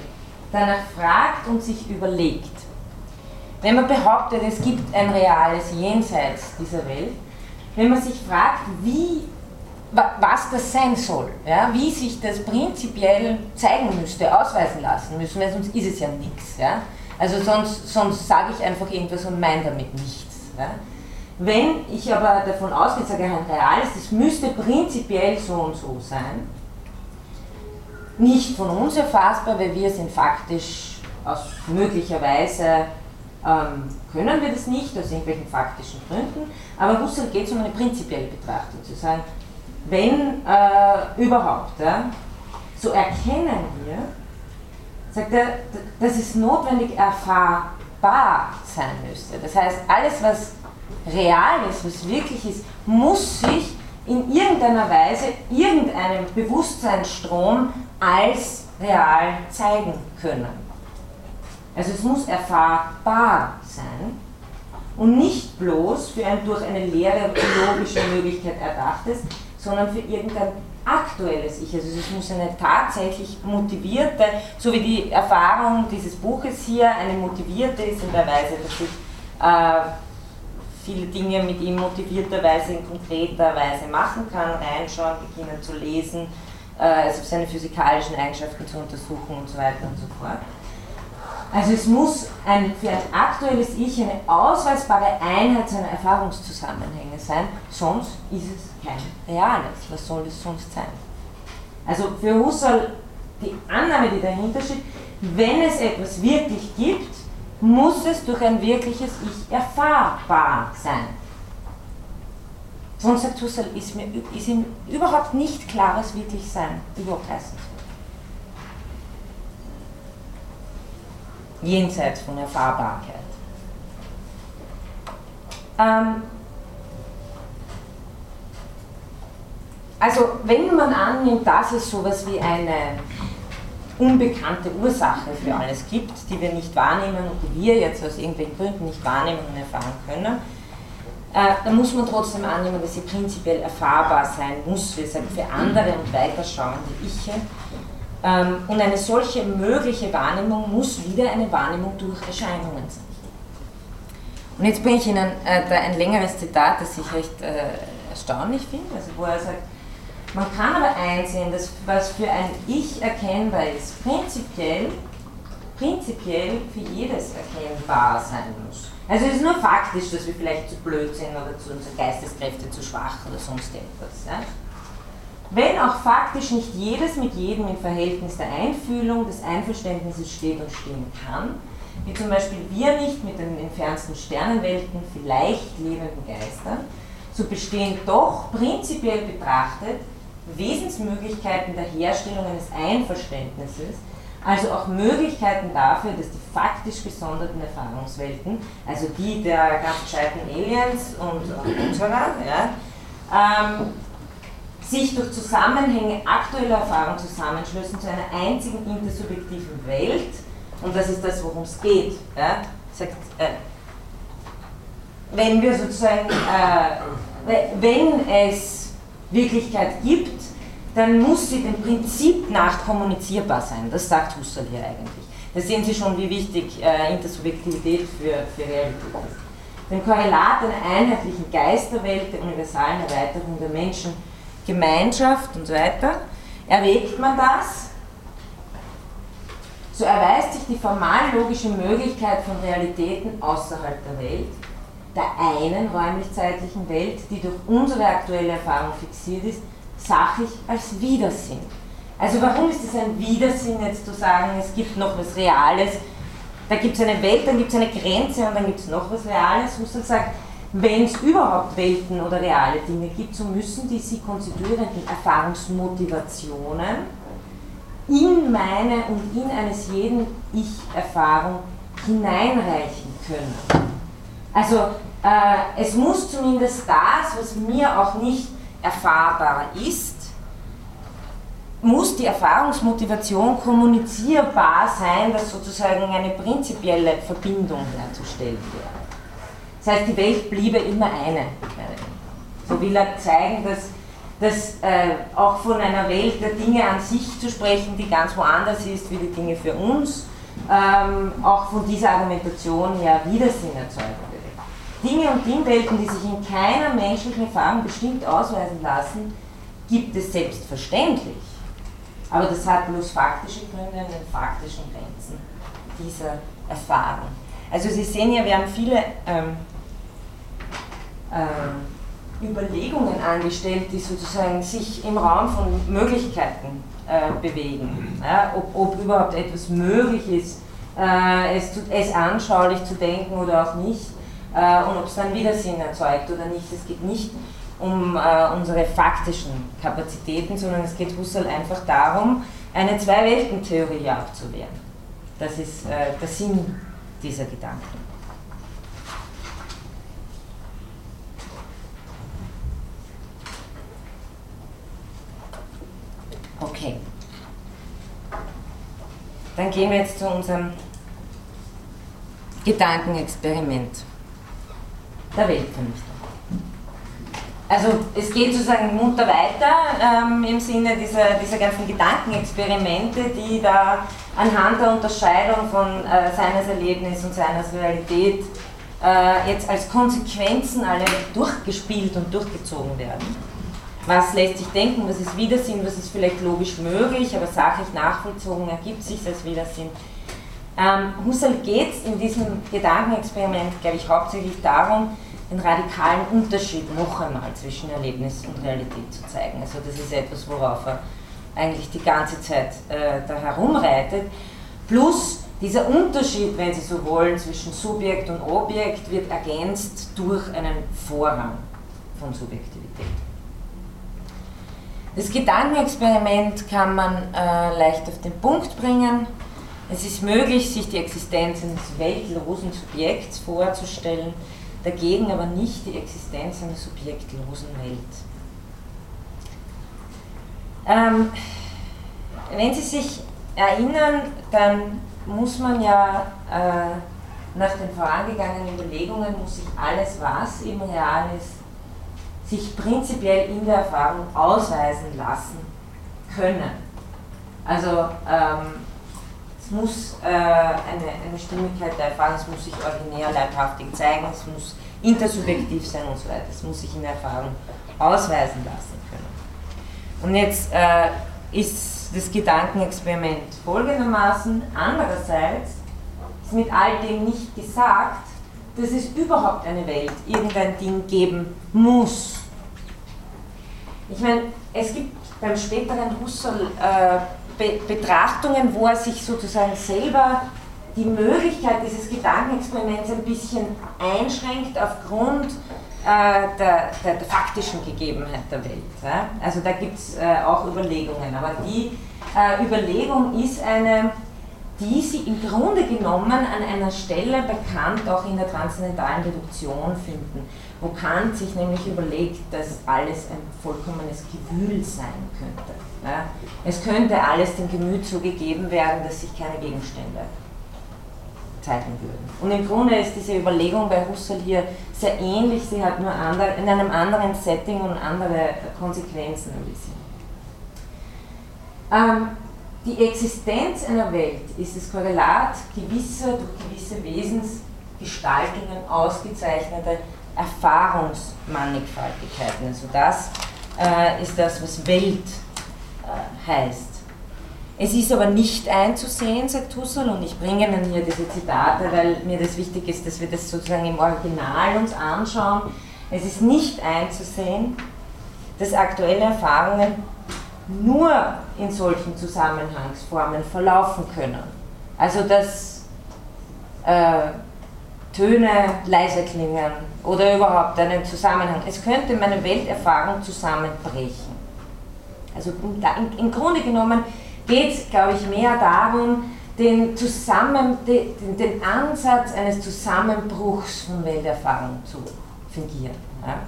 Speaker 1: danach fragt und sich überlegt, wenn man behauptet, es gibt ein reales Jenseits dieser Welt, wenn man sich fragt, wie was das sein soll, ja, wie sich das prinzipiell zeigen müsste, ausweisen lassen müssen, weil sonst ist es ja nichts. Ja. Also sonst, sonst sage ich einfach irgendwas und meine damit nichts. Ja. Wenn ich aber davon ausgehe, sage ein reales, das müsste prinzipiell so und so sein, nicht von uns erfassbar, weil wir sind faktisch aus möglicherweise ähm, können wir das nicht, aus irgendwelchen faktischen Gründen, aber Husserl geht es um eine prinzipielle Betrachtung, zu sagen, wenn äh, überhaupt, ja, so erkennen wir, sagt er, dass es notwendig erfahrbar sein müsste. Das heißt, alles, was real ist, was wirklich ist, muss sich in irgendeiner Weise irgendeinem Bewusstseinsstrom als real zeigen können. Also es muss erfahrbar sein und nicht bloß für ein durch eine leere logische Möglichkeit erdachtes, sondern für irgendein aktuelles Ich. Also es muss eine tatsächlich motivierte, so wie die Erfahrung dieses Buches hier eine motivierte ist in der Weise, dass ich äh, viele Dinge mit ihm motivierter Weise in konkreter Weise machen kann, reinschauen, beginnen zu lesen, äh, also seine physikalischen Eigenschaften zu untersuchen und so weiter und so fort. Also es muss ein, für ein aktuelles Ich eine ausweisbare Einheit seiner Erfahrungszusammenhänge sein, sonst ist es kein reales. Was soll es sonst sein? Also für Husserl die Annahme, die dahinter steht, wenn es etwas wirklich gibt, muss es durch ein wirkliches Ich erfahrbar sein. Sonst sagt Husserl, ist, mir, ist ihm überhaupt nicht klares Wirklichsein überhaupt heißen jenseits von Erfahrbarkeit. Ähm, also wenn man annimmt, dass es so etwas wie eine unbekannte Ursache für alles gibt, die wir nicht wahrnehmen und die wir jetzt aus irgendwelchen Gründen nicht wahrnehmen und erfahren können, äh, dann muss man trotzdem annehmen, dass sie prinzipiell erfahrbar sein muss für, für andere und weiterschauende Iche und eine solche mögliche Wahrnehmung muss wieder eine Wahrnehmung durch Erscheinungen sein. Und jetzt bringe ich Ihnen äh, ein längeres Zitat, das ich recht äh, erstaunlich finde, also wo er sagt, man kann aber einsehen, dass was für ein Ich erkennbar ist, prinzipiell, prinzipiell für jedes erkennbar sein muss. Also es ist nur faktisch, dass wir vielleicht zu blöd sind oder zu unsere Geisteskräfte zu schwach oder sonst etwas. Ja? Wenn auch faktisch nicht jedes mit jedem im Verhältnis der Einfühlung, des Einverständnisses steht und stehen kann, wie zum Beispiel wir nicht mit den entfernten Sternenwelten vielleicht lebenden Geistern, so bestehen doch prinzipiell betrachtet Wesensmöglichkeiten der Herstellung eines Einverständnisses, also auch Möglichkeiten dafür, dass die faktisch gesonderten Erfahrungswelten, also die der ganz gescheiten Aliens und unserer, ja, ähm, sich durch Zusammenhänge aktueller Erfahrung zusammenschließen zu einer einzigen intersubjektiven Welt, und das ist das, worum es geht. Ja? Sagt, äh, wenn wir sozusagen, äh, wenn es Wirklichkeit gibt, dann muss sie dem Prinzip nach kommunizierbar sein. Das sagt Husserl hier eigentlich. Da sehen Sie schon, wie wichtig äh, Intersubjektivität für, für Realität ist. Dem Korrelat einer einheitlichen Geisterwelt, der universalen Erweiterung der Menschen Gemeinschaft und so weiter, erwägt man das, so erweist sich die formal logische Möglichkeit von Realitäten außerhalb der Welt, der einen räumlich-zeitlichen Welt, die durch unsere aktuelle Erfahrung fixiert ist, sachlich als Widersinn. Also warum ist es ein Widersinn jetzt zu sagen, es gibt noch was Reales, da gibt es eine Welt, dann gibt es eine Grenze und dann gibt es noch was Reales. Husserl sagt, wenn es überhaupt Welten oder reale Dinge gibt, so müssen die sie konstituierenden Erfahrungsmotivationen in meine und in eines jeden Ich-Erfahrung hineinreichen können. Also äh, es muss zumindest das, was mir auch nicht erfahrbar ist, muss die Erfahrungsmotivation kommunizierbar sein, dass sozusagen eine prinzipielle Verbindung herzustellen wäre. Das heißt, die Welt bliebe immer eine. So will er zeigen, dass, dass äh, auch von einer Welt der Dinge an sich zu sprechen, die ganz woanders ist wie die Dinge für uns, ähm, auch von dieser Argumentation her Widersinn erzeugen würde. Dinge und Dingwelten, die sich in keiner menschlichen Erfahrung bestimmt ausweisen lassen, gibt es selbstverständlich. Aber das hat bloß faktische Gründe an den faktischen Grenzen dieser Erfahrung. Also Sie sehen ja, wir haben viele ähm, äh, Überlegungen angestellt, die sozusagen sich im Raum von Möglichkeiten äh, bewegen. Ja, ob, ob, überhaupt etwas möglich ist, äh, es, zu, es, anschaulich zu denken oder auch nicht äh, und ob es dann Widersinn erzeugt oder nicht. Es geht nicht um äh, unsere faktischen Kapazitäten, sondern es geht Husserl einfach darum, eine Zwei-Welten-Theorie abzuwehren. Das ist äh, der Sinn dieser Gedanken. Okay. Dann gehen wir jetzt zu unserem Gedankenexperiment der Weltvernichtung. Also es geht sozusagen munter weiter ähm, im Sinne dieser, dieser ganzen Gedankenexperimente, die da anhand der Unterscheidung von äh, seines Erlebnis und seines Realität äh, jetzt als Konsequenzen alle durchgespielt und durchgezogen werden. Was lässt sich denken, was ist Widersinn, was ist vielleicht logisch möglich, aber sachlich nachvollzogen ergibt sich als Widersinn. Ähm, Husserl geht es in diesem Gedankenexperiment, glaube ich, hauptsächlich darum, den radikalen Unterschied noch einmal zwischen Erlebnis und Realität zu zeigen. Also das ist etwas, worauf er eigentlich die ganze Zeit äh, da herumreitet. Plus dieser Unterschied, wenn Sie so wollen, zwischen Subjekt und Objekt wird ergänzt durch einen Vorrang von Subjektivität. Das Gedankenexperiment kann man äh, leicht auf den Punkt bringen. Es ist möglich, sich die Existenz eines weltlosen Subjekts vorzustellen, dagegen aber nicht die Existenz einer subjektlosen Welt. Ähm, wenn Sie sich erinnern, dann muss man ja äh, nach den vorangegangenen Überlegungen, muss sich alles, was im Real ist, sich prinzipiell in der Erfahrung ausweisen lassen können. Also ähm, es muss äh, eine, eine Stimmigkeit der Erfahrung, es muss sich originär, leibhaftig zeigen, es muss intersubjektiv sein und so weiter. Es muss sich in der Erfahrung ausweisen lassen können. Und jetzt äh, ist das Gedankenexperiment folgendermaßen. Andererseits ist mit all dem nicht gesagt, dass es überhaupt eine Welt, irgendein Ding geben muss. Ich meine, es gibt beim späteren Husserl äh, Be Betrachtungen, wo er sich sozusagen selber die Möglichkeit dieses Gedankenexperiments ein bisschen einschränkt aufgrund äh, der, der, der, faktischen Gegebenheit der Welt. Ja? Also da gibt es äh, auch Überlegungen, aber die äh, Überlegung ist eine, die Sie im Grunde genommen an einer Stelle bekannt auch in der transzendentalen Deduktion finden, wo Kant sich nämlich überlegt, dass alles ein vollkommenes Gewühl sein könnte. Ja? Es könnte alles dem Gemüt so gegeben werden, dass sich keine Gegenstände zeigen würden. Und im Grunde ist diese Überlegung bei Husserl hier sehr ähnlich, sie hat nur andere, in einem anderen Setting und andere Konsequenzen ein bisschen. Ähm, die Existenz einer Welt ist das Korrelat gewisser, durch gewisse Wesensgestaltungen ausgezeichnete Erfahrungsmannigfaltigkeiten. Also das äh, ist das, was Welt äh, heißt. Es ist aber nicht einzusehen, sagt Husserl, und ich bringe Ihnen hier diese Zitate, weil mir das wichtig ist, dass wir das sozusagen im Original uns anschauen. Es ist nicht einzusehen, dass aktuelle Erfahrungen nur in solchen Zusammenhangsformen verlaufen können. Also dass äh, Töne leiser klingen oder überhaupt einen Zusammenhang. Es könnte meine Welterfahrung zusammenbrechen. Also im, Grunde genommen geht es, glaube ich, mehr darum, den, Zusammen, den, den Ansatz eines Zusammenbruchs von Welterfahrung zu fingieren. Ja?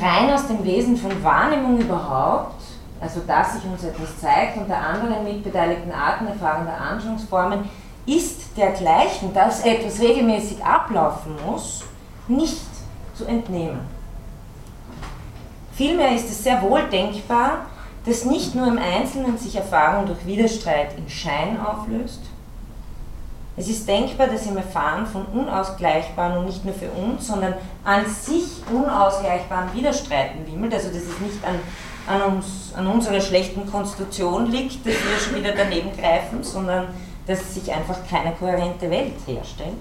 Speaker 1: Rein aus dem Wesen von Wahrnehmung überhaupt, also dass sich uns etwas zeigt unter anderen mitbeteiligten Arten erfahrender Anschauungsformen, ist dergleichen, dass etwas regelmäßig ablaufen muss, nicht zu entnehmen. Vielmehr ist es sehr wohl denkbar, dass nicht nur im Einzelnen sich Erfahrung durch Widerstreit in Schein auflöst. Es ist denkbar, dass im Erfahren von unausgleichbaren und nicht nur für uns, sondern an sich unausgleichbaren Widerstreiten wimmelt, also dass es nicht an, an, uns, an unserer schlechten Konstitution liegt, dass wir schon wieder daneben greifen, sondern dass sich einfach keine kohärente Welt herstellt.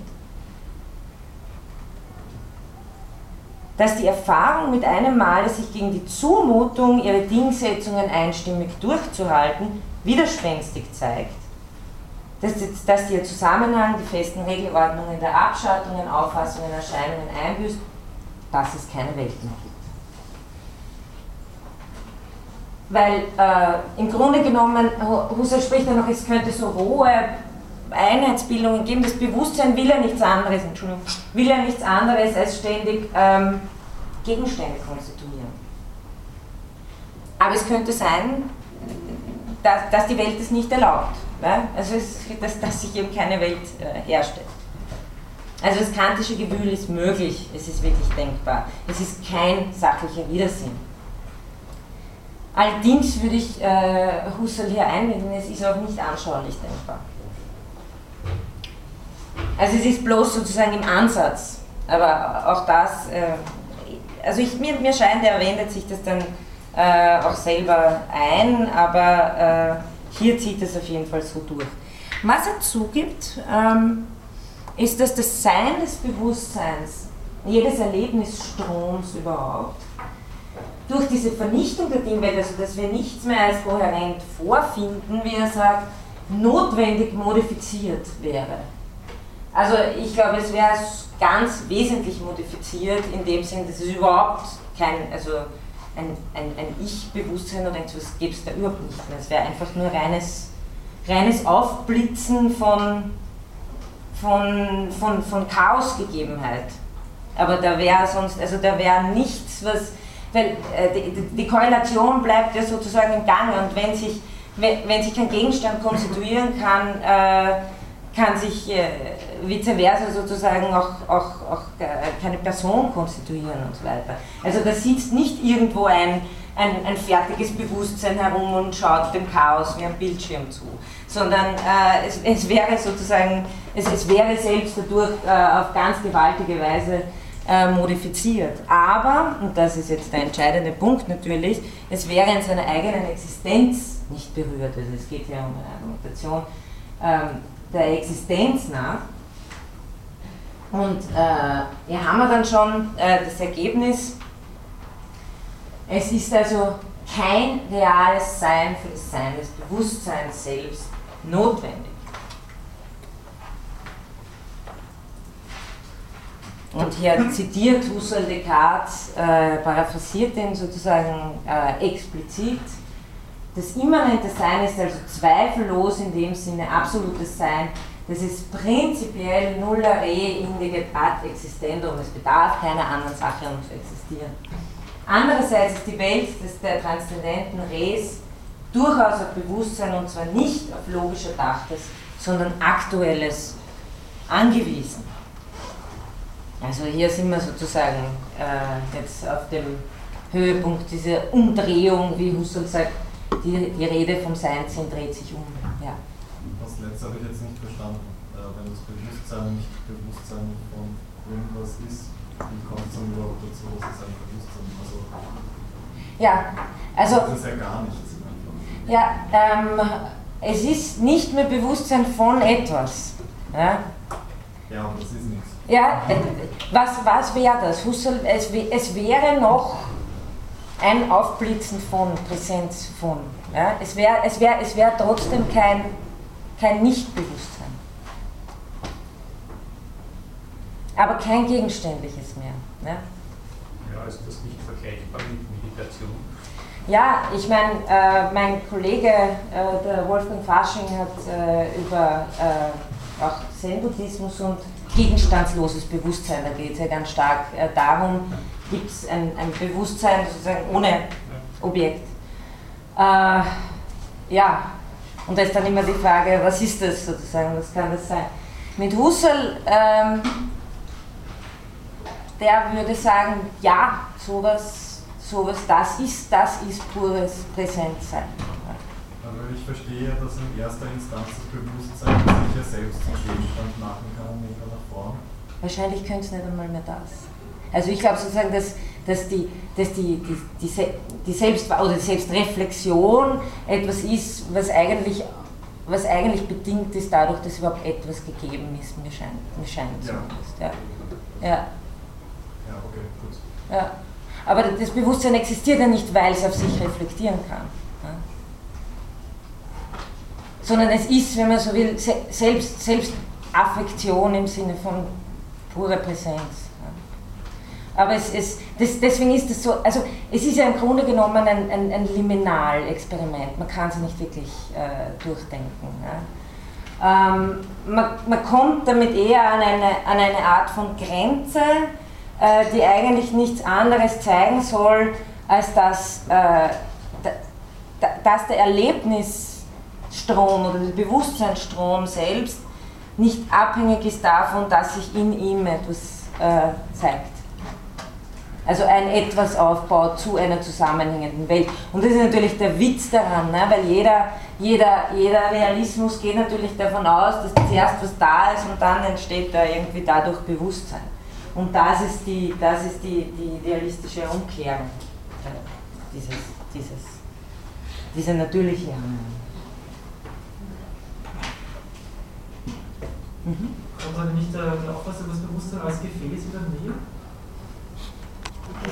Speaker 1: dass die Erfahrung mit einem Male sich gegen die Zumutung, ihre Dingsetzungen einstimmig durchzuhalten, widerspenstig zeigt, dass, dass ihr Zusammenhang, die festen Regelordnungen der Abschattungen, Auffassungen, Erscheinungen einbüßt, dass es keine Welt mehr gibt. Weil äh, im Grunde genommen, Husserl spricht ja noch, es könnte so rohe Einheitsbildungen geben. Das Bewusstsein will ja nichts anderes, Entschuldigung, will ja nichts anderes als ständig ähm, Gegenstände konstituieren. Aber es könnte sein, dass, dass die Welt es nicht erlaubt. Ne? Also es, dass, dass sich eben keine Welt äh, herstellt. Also das kantische Gewühl ist möglich, es ist wirklich denkbar. Es ist kein sachlicher Widersinn. Allerdings würde ich äh, Husserl hier einwenden, es ist auch nicht anschaulich denkbar. Also es ist bloß sozusagen im Ansatz, aber auch das, äh, also ich, mir, mir scheint, er wendet sich das dann äh, auch selber ein, aber äh, hier zieht es auf jeden Fall so durch. Was er zugibt, ähm, ist, dass das Sein des Bewusstseins, jedes Erlebnisstroms überhaupt, durch diese Vernichtung der Dingwelt, also dass wir nichts mehr als kohärent vorfinden, wie er sagt, notwendig modifiziert wäre. Also ich glaube, es wäre ganz wesentlich modifiziert in dem Sinn, dass es überhaupt kein, also ein, ein, ein Ich-Bewusstsein oder etwas gäbe es da überhaupt nicht mehr. Es wäre einfach nur reines, reines Aufblitzen von, von, von, von Chaosgegebenheit. Aber da wäre sonst, also da wäre nichts, was, weil äh, die, Korrelation bleibt ja sozusagen im Gange und wenn sich, wenn, sich kein Gegenstand konstituieren kann, äh, kann sich äh, vice versa sozusagen auch, auch, auch keine Person konstituieren und so weiter. Also da sitzt nicht irgendwo ein, ein, ein fertiges Bewusstsein herum und schaut dem Chaos wie ein Bildschirm zu, sondern es, es, wäre sozusagen, es, es wäre selbst dadurch auf ganz gewaltige Weise äh, modifiziert. Aber, und das ist jetzt der entscheidende Punkt natürlich, es wäre in seiner eigenen Existenz nicht berührt. Also es geht ja um eine Argumentation ähm, der Existenz nach. Und äh, hier haben wir dann schon äh, das Ergebnis. Es ist also kein reales Sein für das Sein des Bewusstseins selbst notwendig. Und hier zitiert Husserl Descartes, äh, paraphrasiert ihn sozusagen äh, explizit. Das immanente Sein ist also zweifellos in dem Sinne absolutes Sein, das ist prinzipiell nulla re indiget ad existendum. Es bedarf keiner anderen Sache, um zu existieren. Andererseits ist die Welt des, der transzendenten Res durchaus auf Bewusstsein und zwar nicht auf logisch Erdachtes, sondern aktuelles angewiesen. Also hier sind wir sozusagen äh, jetzt auf dem Höhepunkt dieser Umdrehung, wie Husserl sagt, die, die Rede vom Seinsein dreht sich um. Ja.
Speaker 2: Das letzte habe ich jetzt nicht verstanden. Äh, wenn das Bewusstsein nicht Bewusstsein von irgendwas ist, wie kommt es dann überhaupt dazu, dass es ein Bewusstsein ist? Also,
Speaker 1: ja, also.
Speaker 2: Das ist ja gar nichts.
Speaker 1: Ja, ähm, es ist nicht mehr Bewusstsein von etwas. Ja,
Speaker 2: ja aber das ist nichts.
Speaker 1: Ja, was, was wäre das? Husserl, es, es wäre noch ein Aufblitzen von Präsenz von. Ja? Es wäre es wär, es wär trotzdem kein, kein Nichtbewusstsein. aber kein gegenständliches mehr. Ne?
Speaker 3: Ja, ist das nicht vergleichbar mit Meditation?
Speaker 1: Ja, ich meine, äh, mein Kollege, äh, der Wolfgang Fasching, hat äh, über äh, auch Zen-Buddhismus und gegenstandsloses Bewusstsein, da geht es ja ganz stark äh, darum, gibt es ein, ein, Bewusstsein sozusagen ohne Objekt. Äh, ja, und da ist dann immer die Frage, was ist das sozusagen, was kann das sein? Mit Husserl, ähm, der würde sagen, ja, sowas, sowas, das ist, das ist pures Präsenzsein.
Speaker 2: Aber ich verstehe, dass in erster Instanz das Bewusstsein sich ja selbst zum Gegenstand machen kann in irgendeiner Form.
Speaker 1: Wahrscheinlich könnte es nicht einmal mehr das. Also ich glaube sozusagen, dass, dass, die, dass die, die, die, die Selbst- oder die Selbstreflexion etwas ist, was eigentlich, was eigentlich bedingt ist dadurch, dass überhaupt etwas gegeben ist, mir scheint, mir scheint
Speaker 2: ja.
Speaker 1: zumindest. Ja. ja.
Speaker 2: Ja, okay, gut.
Speaker 1: Ja. Aber das Bewusstsein existiert ja nicht, weil es auf sich reflektieren kann. Ja. Sondern es ist, wenn man so will, selbst, Selbstaffektion im Sinne von pure Präsenz. Aber es, es, das, deswegen ist es so, also es ist ja im Grunde genommen ein, ein, ein Liminal-Experiment, man kann es nicht wirklich äh, durchdenken. Ja. Ähm, man, man, kommt damit eher an eine, an eine Art von Grenze, äh, die eigentlich nichts anderes zeigen soll, als dass, äh, dass der Erlebnisstrom oder der Bewusstseinsstrom selbst nicht abhängig ist davon, dass sich in ihm etwas äh, zeigt. Also ein etwas aufbaut zu einer zusammenhängenden Welt. Und das ist natürlich der Witz daran, ne? weil jeder, jeder, jeder Realismus geht natürlich davon aus, dass zuerst was da ist und dann entsteht da irgendwie dadurch Bewusstsein. Und das ist die, das ist die, die idealistische Umkehrung dieses, dieses, diese natürliche Handlung.
Speaker 4: Mhm. Kommt dann nicht der, Auffassung, das Bewusstsein als Gefäß wieder näher?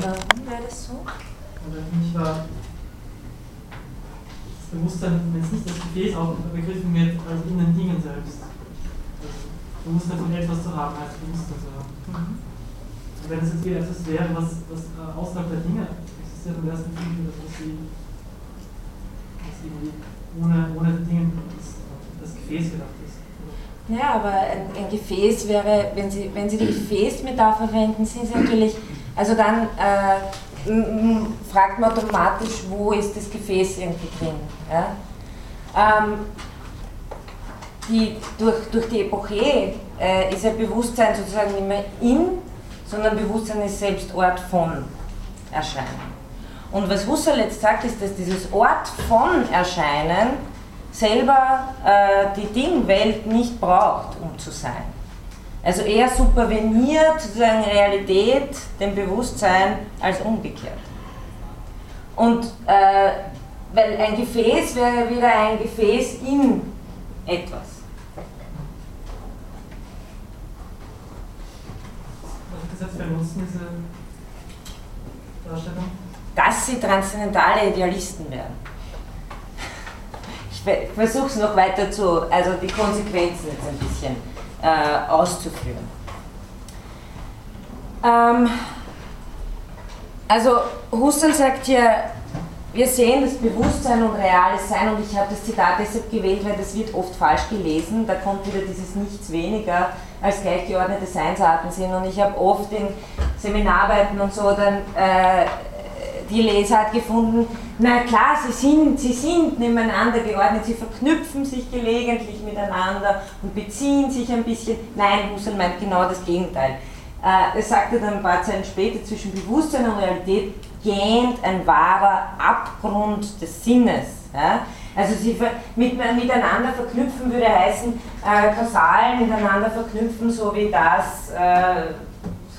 Speaker 1: Warum wäre das so?
Speaker 4: Oder nicht war das Bewusstsein, wenn es nicht als Gefäß auch begriffen wird, als in den Dingen selbst. Also Bewusstsein von etwas zu haben, als Bewusstsein zu haben. Mhm. Und wenn es jetzt wieder etwas wäre, was, was äh, außerhalb der Dinge existiert, dann wäre es natürlich etwas wie, was irgendwie ohne, ohne die Dinge das, das Gefäß gedacht
Speaker 1: Ja, aber ein, ein, Gefäß wäre, wenn Sie, wenn Sie die Gefäßmetapher verwenden, sind Sie natürlich, also dann äh, fragt man automatisch, wo ist das Gefäß irgendwie drin. Ja? Ähm, die, durch, durch die Epoche äh, ist ja Bewusstsein sozusagen nicht mehr in, sondern Bewusstsein ist selbst Ort von Erscheinen. Und was Husserl jetzt sagt, ist, dass dieses Ort von Erscheinen selber äh, die Dingwelt nicht braucht, um zu sein. Also eher superveniert sozusagen Realität dem Bewusstsein als umgekehrt. Und äh, weil ein Gefäß wäre wieder ein Gefäß in etwas.
Speaker 4: Das für Nutzen, diese Darstellung?
Speaker 1: Dass sie transzendentale Idealisten werden ich versuche es noch weiter zu, also die Konsequenzen jetzt ein bisschen äh, auszuführen. Ähm, also Husserl sagt hier, wir sehen das Bewusstsein und reales Sein und ich habe das Zitat deshalb gewählt, weil das wird oft falsch gelesen. Da kommt wieder dieses Nichts weniger als gleichgeordnete Seinsarten sind und ich habe oft in Seminararbeiten und so dann äh, die Lesart gefunden, na klar, sie sind, sie sind nebeneinander geordnet, sie verknüpfen sich gelegentlich miteinander und beziehen sich ein bisschen. Nein, Husserl meint genau das Gegenteil. Äh, er sagte dann ein paar Zeilen später, zwischen Bewusstsein und Realität gähnt ein wahrer Abgrund des Sinnes. Ja? Also sie mit, miteinander verknüpfen würde heißen, äh, kausal miteinander verknüpfen, so wie das äh,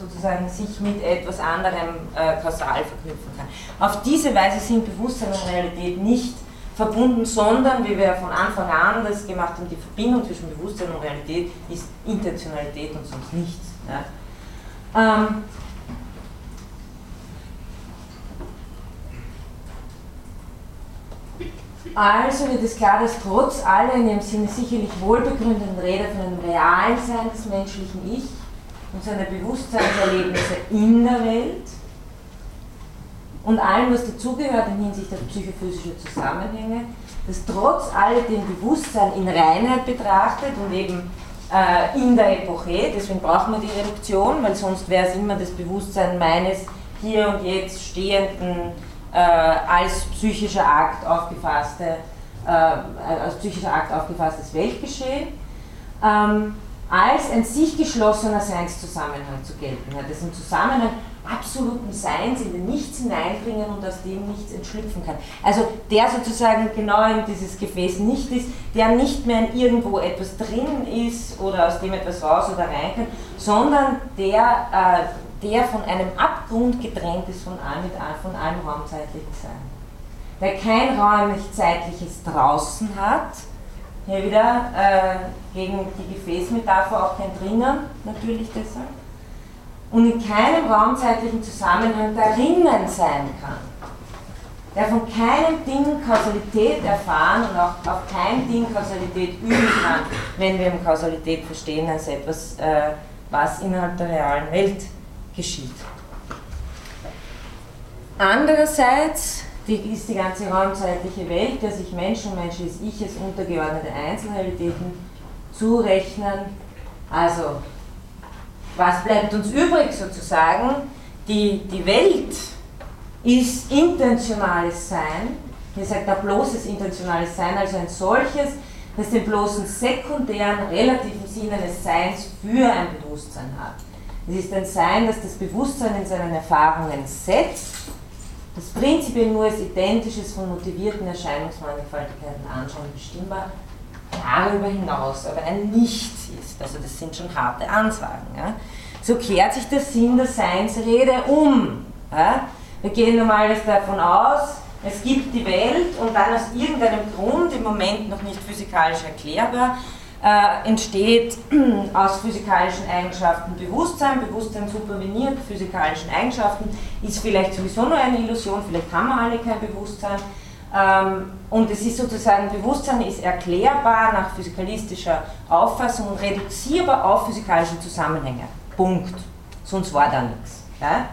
Speaker 1: sozusagen sich mit etwas anderem äh, kausal verknüpfen kann. Auf diese Weise sind Bewusstsein und Realität nicht verbunden, sondern, wie wir von Anfang an das gemacht haben, die Verbindung zwischen Bewusstsein und Realität ist Intentionalität und sonst nichts. Ja. Ähm, Also wird es klar, dass trotz aller in dem Sinne sicherlich wohlbegründeten Rede von einem realen Sein des menschlichen Ich und seine Bewusstseinserlebnisse in der Welt und allem, was dazugehört in Hinsicht auf psychophysische Zusammenhänge, das trotz alledem Bewusstsein in Reinheit betrachtet und eben äh, in der Epoche, deswegen braucht man die Reduktion, weil sonst wäre es immer das Bewusstsein meines hier und jetzt stehenden äh, als psychischer Akt aufgefasste, äh, als psychischer Akt aufgefasstes Weltgeschehen. Ähm, als ein sich geschlossener Seinszusammenhang zu gelten hat, das im Zusammenhang absoluten Seins in den Nichts hineindringen und aus dem nichts entschlüpfen kann. Also der sozusagen genau in dieses Gefäß nicht ist, der nicht mehr in irgendwo etwas drin ist oder aus dem etwas raus oder rein kann, sondern der, äh, der von einem Abgrund getrennt ist von allem, von allem raumzeitlichen Sein. Der kein räumlich-zeitliches draußen hat, hier wieder äh, gegen die Gefäßmetapher auch kein drinnen, natürlich deshalb, und in keinem raumzeitlichen Zusammenhang darinnen sein kann, der von keinem Ding Kausalität erfahren und auch auf kein Ding Kausalität üben kann, wenn wir im Kausalität verstehen als etwas, äh, was innerhalb der realen Welt geschieht. Andererseits die, ist die ganze raumzeitliche Welt, der sich Menschen, menschliches Ich als untergeordnete Einzelrealitäten zurechnen. Also was bleibt uns übrig sozusagen? Die, die Welt ist intentionales Sein. Hier sagt er bloßes intentionales Sein, also ein solches, das den bloßen sekundären, relativen Sinn eines Seins für ein Bewusstsein hat. Es ist ein Sein, das das Bewusstsein in seinen Erfahrungen setzt, das prinzipiell nur als identisches von motivierten Erscheinungsmannigfaltigkeiten anschauen bestimmbar, darüber hinaus aber ein Nichts ist. Also das sind schon harte Ansagen. Ja. So kehrt sich der Sinn der Seinsrede um. Ja. Wir gehen normal davon aus, es gibt die Welt und dann aus irgendeinem Grund, im Moment noch nicht physikalisch erklärbar, äh, entsteht (clears throat) aus physikalischen Eigenschaften Bewusstsein. Bewusstsein superveniert physikalischen Eigenschaften, ist vielleicht sowieso nur eine Illusion, vielleicht haben wir alle kein Bewusstsein. Ähm, und es ist sozusagen, Bewusstsein ist erklärbar nach physikalistischer Auffassung und reduzierbar auf physikalische Zusammenhänge. Punkt. Sonst war da nichts. Ja?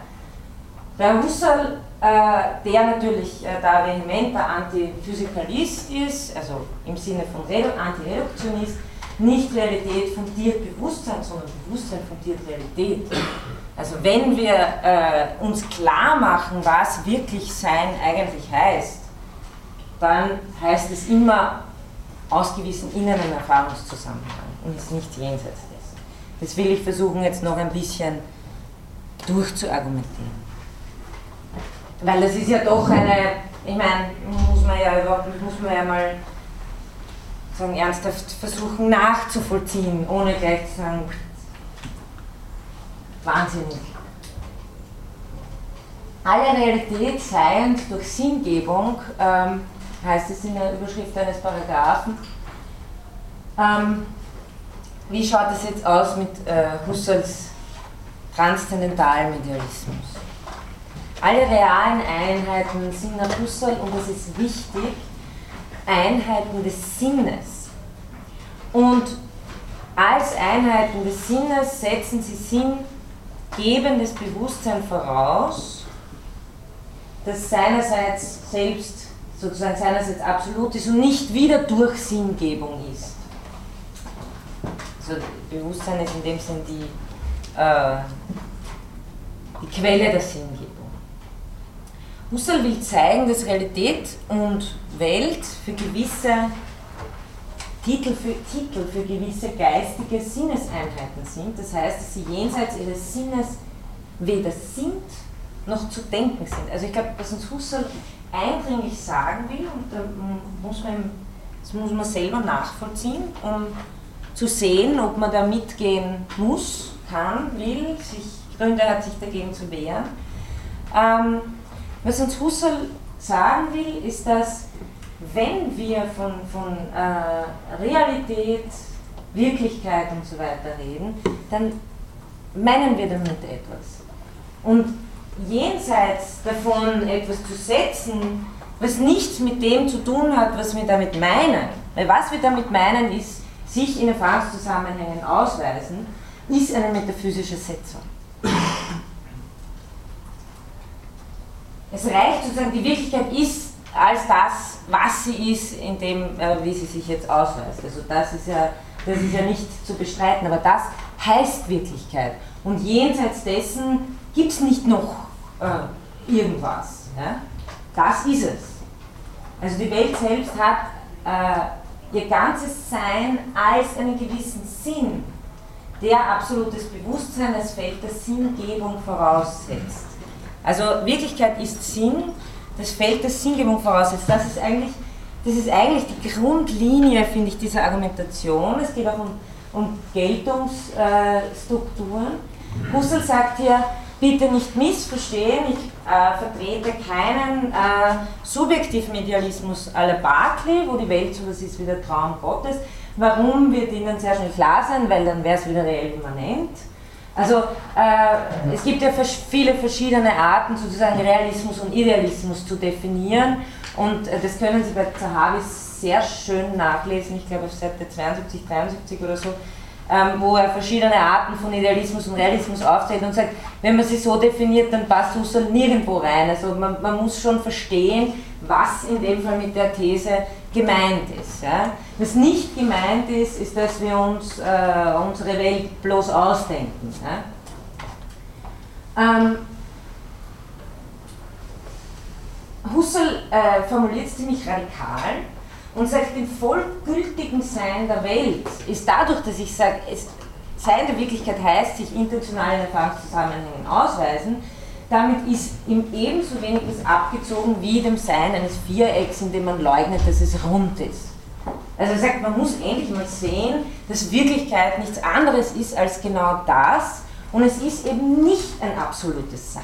Speaker 1: Bei Husserl, äh, der natürlich äh, da vehementer Antiphysikalist ist, also im Sinne von Antireduktionist, nicht Realität fundiert Bewusstsein, sondern Bewusstsein fundiert Realität. Also wenn wir äh, uns klar machen, was wirklich Sein eigentlich heißt, dann heißt es immer aus gewissen inneren Erfahrungszusammenhang und ist nicht jenseits dessen. Das will ich versuchen jetzt noch ein bisschen durchzuargumentieren. Weil das ist ja doch eine, ich meine, muss man ja überhaupt, muss man ja mal sagen, ernsthaft versuchen nachzuvollziehen, ohne gleich zu sagen, wahnsinnig. Alle Realität seiend durch Sinngebung ähm, heißt es in der Überschrift eines Paragraphen. Ähm, wie schaut es jetzt aus mit äh, Husserls transzendentalem Idealismus? Alle realen Einheiten sind nach Husserl, und das ist wichtig, Einheiten des Sinnes. Und als Einheiten des Sinnes setzen sie sinngebendes Bewusstsein voraus, das seinerseits selbst sozusagen seinerseits absolut ist und nicht wieder durch Sinngebung ist. Also Bewusstsein ist in dem Sinn die, äh, die Quelle der Sinngebung. Husserl will zeigen, dass Realität und Welt für gewisse Titel für, Titel für gewisse geistige Sinneseinheiten sind. Das heißt, dass sie jenseits ihres Sinnes weder sind noch zu denken sind. Also ich glaube, was uns Husserl eindringlich sagen will, und da muss man, das muss man selber nachvollziehen, um zu sehen, ob man da mitgehen muss, kann, will, sich, Gründe hat, sich dagegen zu wehren. Ähm, was uns Husserl sagen will, ist, dass wenn wir von, von äh, Realität, Wirklichkeit und so weiter reden, dann meinen wir damit etwas. Und jenseits davon etwas zu setzen, was nichts mit dem zu tun hat, was wir damit meinen. Weil was wir damit meinen, ist sich in Erfahrungszusammenhängen ausweisen. ist eine metaphysische Setzung. Es reicht sozusagen, die Wirklichkeit ist als das, was sie ist, in dem, äh, wie sie sich jetzt ausweist. Also das ist ja, das ist ja nicht zu bestreiten, aber das heißt Wirklichkeit. Und jenseits dessen gibt es nicht noch äh, irgendwas. Ja? Das ist es. Also die Welt selbst hat äh, ihr ganzes Sein als einen gewissen Sinn, der absolutes Bewusstsein als Feld der Sinngebung voraussetzt. Also Wirklichkeit ist Sinn, das Feld der Sinngebung voraussetzt. Das ist eigentlich, das ist eigentlich die Grundlinie, finde ich, dieser Argumentation. Es geht auch um, um Geltungsstrukturen. Husserl sagt hier, bitte nicht missverstehen, ich äh, vertrete keinen äh, subjektiven Idealismus à la Barclay, wo die Welt so was ist wie der Traum Gottes. Warum wird Ihnen sehr schnell klar sein, weil dann wäre es wieder reell immanent. Also äh, es gibt ja viele verschiedene Arten, sozusagen Realismus und Idealismus zu definieren und äh, das können Sie bei Zahavi sehr schön nachlesen, ich glaube auf Seite 72, 73 oder so, ähm, wo er verschiedene Arten von Idealismus und Realismus aufzählt und sagt, wenn man sie so definiert, dann passt Husserl nirgendwo rein. Also man, man, muss schon verstehen, was in dem Fall mit der These gemeint ist. Ja. Was nicht gemeint ist, ist, dass wir uns äh, unsere Welt bloß ausdenken. Ja. Ähm, Husserl äh, formuliert es ziemlich radikal und sagt, im vollgültigen Sein der Welt ist dadurch, dass ich sage, Sein der Wirklichkeit heißt, sich intentionalen Erfahrungszusammenhängen ausweisen, damit ist ihm ebenso wenig was abgezogen wie dem Sein eines Vierecks, in dem man leugnet, dass es rund ist. Also er sagt, man muss endlich mal sehen, dass Wirklichkeit nichts anderes ist als genau das und es ist eben nicht ein absolutes Sein.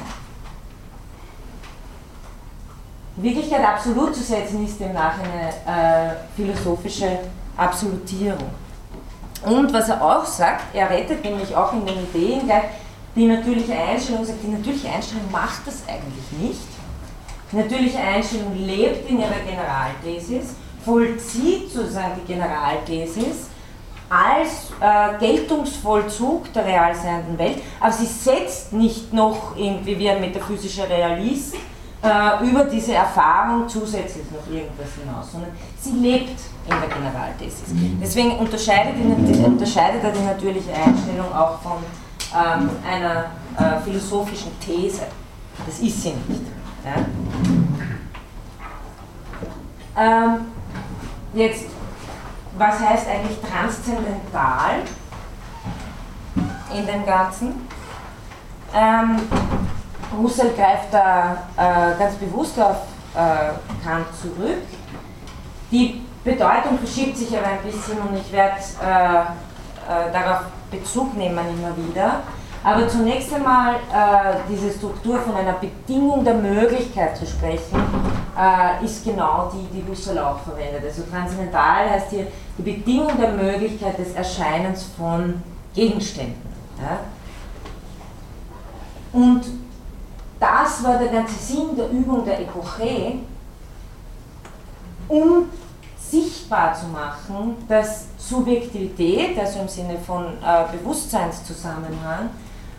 Speaker 1: Wirklichkeit absolut zu setzen, ist demnach eine äh, philosophische Absolutierung. Und was er auch sagt, er rettet nämlich auch in den Ideen gleich die natürliche Einstellung, sagt, die natürliche Einstellung macht das eigentlich nicht. Die natürliche Einstellung lebt in ihrer Generalthesis, vollzieht sozusagen die Generalthesis als äh, Geltungsvollzug der real seienden Welt, aber sie setzt nicht noch irgendwie wie ein metaphysischer Realist äh, über diese Erfahrung zusätzlich noch irgendwas hinaus, sondern sie lebt in der Generalthesis. Mhm. Deswegen unterscheidet, die, unterscheidet er die natürliche Einstellung auch von ähm, einer äh, philosophischen These. Das ist sie nicht. Ja? Ähm, jetzt, was heißt eigentlich transzendental in dem Ganzen? Ähm, Husserl greift da äh, ganz bewusst auf äh, Kant zurück. Die Bedeutung verschiebt sich aber ein bisschen und ich werde äh, äh, darauf Bezug nehmen immer wieder. Aber zunächst einmal äh, diese Struktur von einer Bedingung der Möglichkeit zu sprechen, äh, ist genau die, die Husserl auch verwendet. Also transzendental heißt hier die Bedingung der Möglichkeit des Erscheinens von Gegenständen. Ja? Und das war der ganze Sinn der Übung der Epoche, um sichtbar zu machen, dass Subjektivität, also im Sinne von äh, Bewusstseinszusammenhang,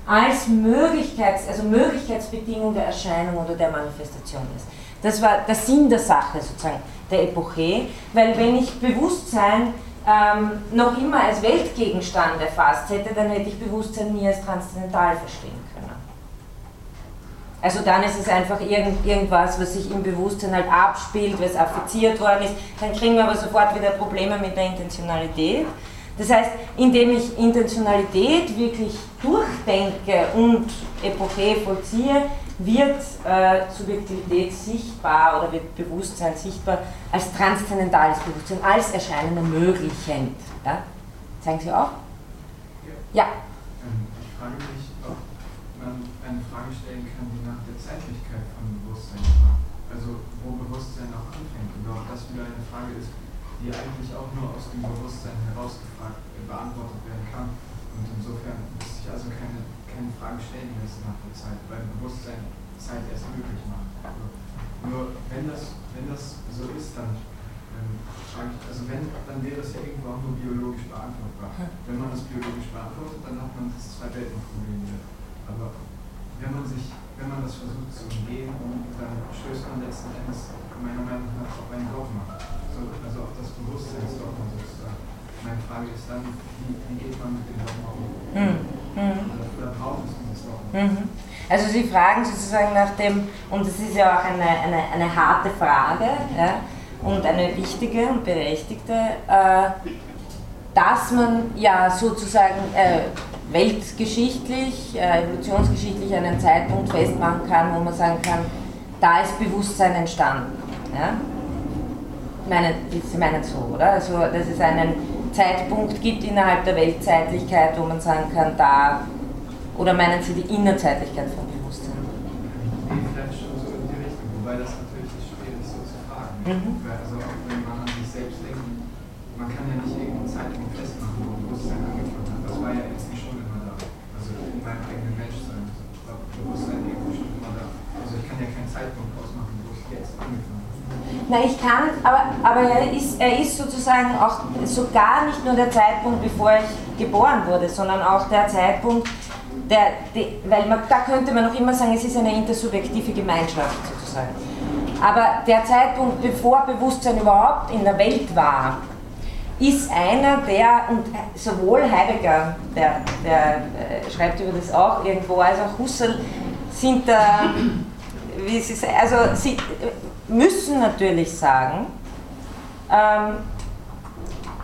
Speaker 1: als Möglichkeits, also Möglichkeitsbedingung der Erscheinung oder der Manifestation ist. Das war der Sinn der Sache sozusagen, der Epoche, weil wenn ich Bewusstsein ähm, noch immer als Weltgegenstand erfasst hätte, dann hätte ich Bewusstsein nie als transzendental verstehen also dann ist es einfach irgend, irgendwas, was sich im Bewusstsein halt abspielt, was affiziert worden ist. Dann kriegen wir aber sofort wieder Probleme mit der Intentionalität. Das heißt, indem ich Intentionalität wirklich durchdenke und Epoche vollziehe, wird äh, Subjektivität sichtbar oder wird Bewusstsein sichtbar als transzendentales Bewusstsein, als erscheinende Möglichend. Ja? Zeigen Sie auch?
Speaker 5: Ja. ja. Ähm, ich frage mich, ob man eine Frage stellen kann, Zeitlichkeit von Bewusstsein fragt. Also wo Bewusstsein auch anfängt und ob das wieder eine Frage ist, die eigentlich auch nur aus dem Bewusstsein heraus gefragt, äh, beantwortet werden kann. Und insofern muss sich also keine, keine Frage stellen müssen nach der Zeit, weil Bewusstsein Zeit erst möglich macht. Also nur wenn das, wenn das so ist, dann ähm, also wenn, dann wäre es ja irgendwo auch nur biologisch beantwortbar. Wenn man das biologisch beantwortet, dann hat man das Zwei-Welten-Problem wieder. Aber wenn man sich, wenn man das versucht zu umgehen, dann stößt man letzten Endes meiner Meinung nach auf ein Dogma. So, also auf das Bewusstseinsdogma sozusagen. Meine Frage ist dann, wie, wie geht man mit dem Dogma um? Mhm. Mhm. Oder braucht es dieses Dogma?
Speaker 1: Mhm. Also Sie fragen sozusagen nach dem, und das ist ja auch eine, eine, eine harte Frage, ja, und eine wichtige und berechtigte, äh, dass man ja sozusagen äh, weltgeschichtlich, äh, evolutionsgeschichtlich einen Zeitpunkt festmachen kann, wo man sagen kann, da ist Bewusstsein entstanden. Ja? Meine, Sie meinen so, oder? Also, dass es einen Zeitpunkt gibt innerhalb der Weltzeitlichkeit, wo man sagen kann, da, oder meinen Sie die Innerzeitlichkeit von Bewusstsein?
Speaker 5: Vielleicht schon so in die Richtung, wobei das natürlich schwierig ist, so zu fragen. Mhm. Also auch wenn man an sich selbst denkt, man kann ja nicht irgendeinen Zeitpunkt festmachen, wo Bewusstsein angefangen hat. Das war ja jetzt nicht schon immer da. Also in meinem eigenen Menschsein war Bewusstsein irgendwie schon immer da. Also ich kann ja keinen Zeitpunkt ausmachen, wo es jetzt angefangen hat.
Speaker 1: Na, ich kann, aber, aber er, ist, er ist sozusagen auch sogar nicht nur der Zeitpunkt, bevor ich geboren wurde, sondern auch der Zeitpunkt, der, die, weil man, da könnte man noch immer sagen, es ist eine intersubjektive Gemeinschaft sozusagen. Aber der Zeitpunkt, bevor Bewusstsein überhaupt in der Welt war, ist einer, der, und sowohl Heidegger, der, der äh, schreibt über das auch irgendwo, als auch Husserl, sind da, wie sie sagen, also sie müssen natürlich sagen, ähm,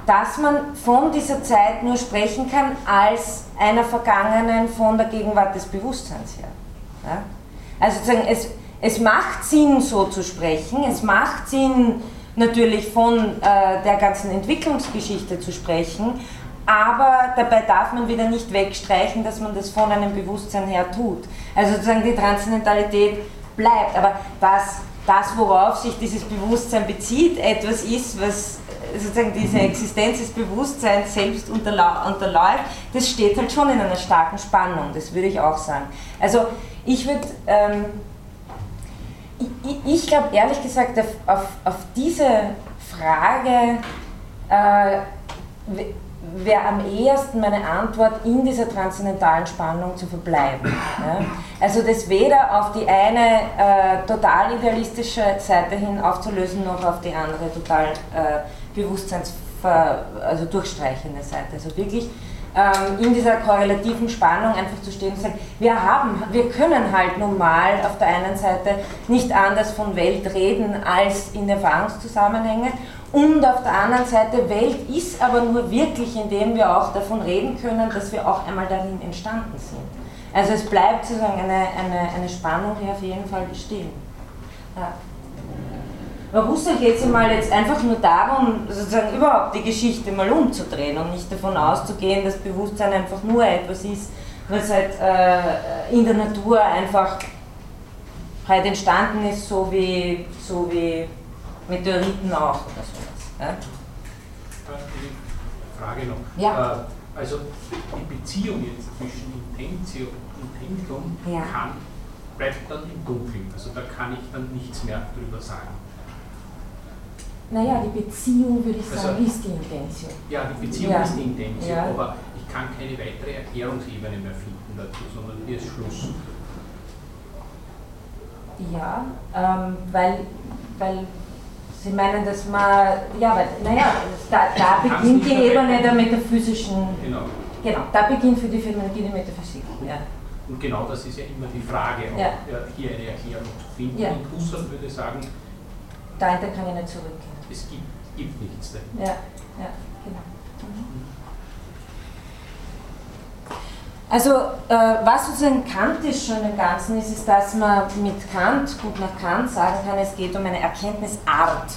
Speaker 1: dass man von dieser Zeit nur sprechen kann als einer vergangenen von der Gegenwart des Bewusstseins her. Ja? Also sozusagen, es, es macht Sinn, so zu sprechen, es macht Sinn, natürlich von äh, der ganzen Entwicklungsgeschichte zu sprechen, aber dabei darf man wieder nicht wegstreichen, dass man das von einem Bewusstsein her tut. Also sozusagen die Transzendentalität bleibt, aber das, das worauf sich dieses Bewusstsein bezieht, etwas ist, was sozusagen diese Existenz des Bewusstseins selbst unterläuft, das steht halt schon in einer starken Spannung, das würde ich auch sagen. Also ich würde, ähm, ich, ich glaube ehrlich gesagt, auf, auf, diese Frage äh, wäre am ehesten meine Antwort, in dieser transzendentalen Spannung zu verbleiben. Ja? Also das weder auf die eine äh, total idealistische Seite hin aufzulösen, noch auf die andere total äh, Bewusstseins also durchstreichende Seite. Also wirklich ähm, in dieser korrelativen Spannung einfach zu stehen und sagen, wir haben, wir können halt nun mal auf der einen Seite nicht anders von Welt reden als in Erfahrungszusammenhänge und auf der anderen Seite Welt ist aber nur wirklich, indem wir auch davon reden können, dass wir auch einmal darin entstanden sind. Also es bleibt sozusagen eine, eine, eine Spannung hier auf jeden Fall bestehen. Ja. Bei Husserl geht es mal jetzt einfach nur darum, sozusagen überhaupt die Geschichte mal umzudrehen und nicht davon auszugehen, dass Bewusstsein einfach nur etwas ist, was halt äh, in der Natur einfach halt entstanden ist, so wie, so wie Meteoriten auch oder sowas. Ja?
Speaker 3: Frage noch.
Speaker 1: Ja.
Speaker 3: Äh, also die Beziehung jetzt zwischen Intentio und Intentum ja. kann, bleibt dann im Dunkeln. Also da kann ich dann nichts mehr drüber sagen.
Speaker 1: Naja, die Beziehung, würde ich sagen, also, ist die Intention.
Speaker 3: Ja, die Beziehung ja. ist die Intention, ja. aber ich kann keine weitere Erklärungsebene mehr finden dazu, sondern hier ist Schluss.
Speaker 1: Ja, ähm, weil, weil Sie meinen, dass man, ja, weil, naja, da, da beginnt die Ebene der metaphysischen,
Speaker 3: genau.
Speaker 1: genau, da beginnt für die Phänomenologie die Metaphysik. Ja.
Speaker 3: Und genau das ist ja immer die Frage, auch, ja. hier eine Erklärung zu finden. Ja. Und Husserl würde sagen,
Speaker 1: dahinter kann ich nicht zurückgehen
Speaker 3: es gibt, gibt nichts.
Speaker 1: Ja, ja, genau. Mhm. Also, äh, was sozusagen kantisch schon im Ganzen ist, ist, dass man mit Kant, gut nach Kant, sagen kann, es geht um eine Erkenntnisart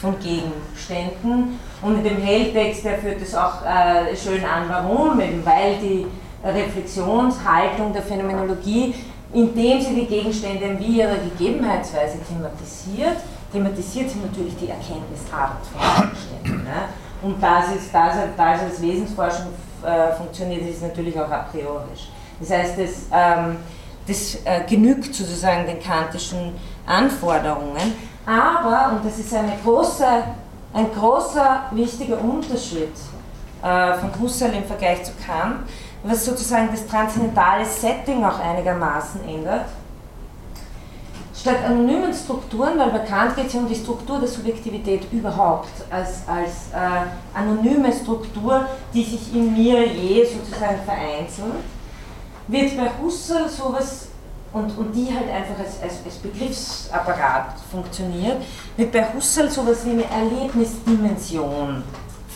Speaker 1: von Gegenständen. Und in dem Helltext, der führt es auch äh, schön an, warum, eben weil die Reflexionshaltung der Phänomenologie, indem sie die Gegenstände in ihrer Gegebenheitsweise thematisiert, thematisiert sich natürlich die Erkenntnisart von Gegenständen. Ne? Und das ist, das, das als Wesensforschung äh, funktioniert, ist natürlich auch a priorisch. Das heißt, das, ähm, das äh, genügt sozusagen den kantischen Anforderungen, aber, und das ist eine große ein großer, wichtiger Unterschied äh, von Husserl im Vergleich zu Kant, was sozusagen das transzendentale Setting auch einigermaßen ändert. Statt anonymen Strukturen, weil bei Kant geht es ja um die Struktur der Subjektivität überhaupt, als, als äh, anonyme Struktur, die sich in mir je sozusagen vereinzeln, wird bei Husserl sowas und, und die halt einfach als, als, als Begriffsapparat funktioniert, wird bei Husserl sowas wie eine Erlebnisdimension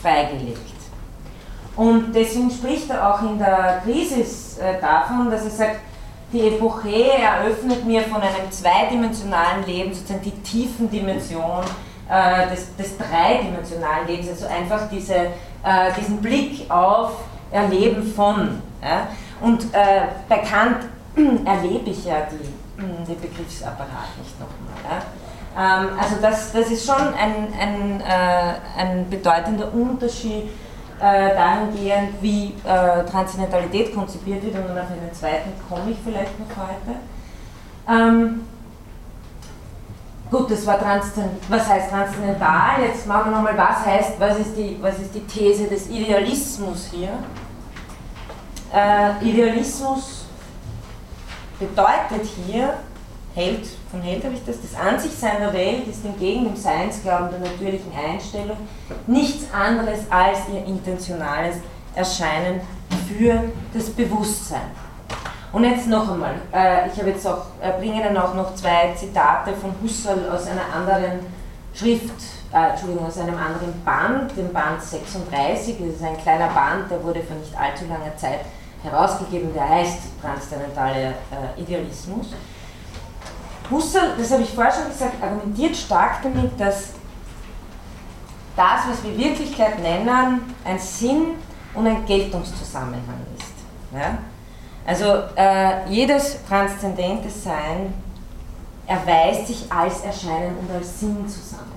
Speaker 1: freigelegt. Und deswegen spricht er auch in der Krisis äh, davon, dass er sagt, die Epoche eröffnet mir von einem zweidimensionalen Leben sozusagen die Tiefendimension äh, des, des, dreidimensionalen Lebens, also einfach diese, äh, diesen Blick auf Erleben von. Ja? Und äh, bei Kant erlebe ich ja die, den Begriffsapparat nicht nochmal. Ja? Ähm, also das, das ist schon ein, ein, äh, ein bedeutender Unterschied äh, dahingehend, wie äh, Transzendentalität konzipiert wird, und auf einen zweiten komme ich vielleicht noch heute. Ähm, gut, das war Transzendent, was heißt transzendental? Jetzt machen wir nochmal, was heißt, was ist, die, was ist die These des Idealismus hier? Äh, Idealismus bedeutet hier, Held, von Held habe ich das, das Ansichtsein der Welt ist entgegen dem Seinsglauben der natürlichen Einstellung nichts anderes als ihr intentionales Erscheinen für das Bewusstsein. Und jetzt noch einmal, äh, ich habe jetzt auch, äh, bringe dann auch noch zwei Zitate von Husserl aus einer anderen Schrift, äh, Entschuldigung, aus einem anderen Band, dem Band 36, das ist ein kleiner Band, der wurde vor nicht allzu langer Zeit herausgegeben, der heißt Transzendentale äh, Idealismus. Husserl, das habe ich vorher schon gesagt, argumentiert stark damit, dass das, was wir Wirklichkeit nennen, ein Sinn und ein Geltungszusammenhang ist. Ja? Also äh, jedes transzendente Sein erweist sich als Erscheinen und als Sinnzusammenhang.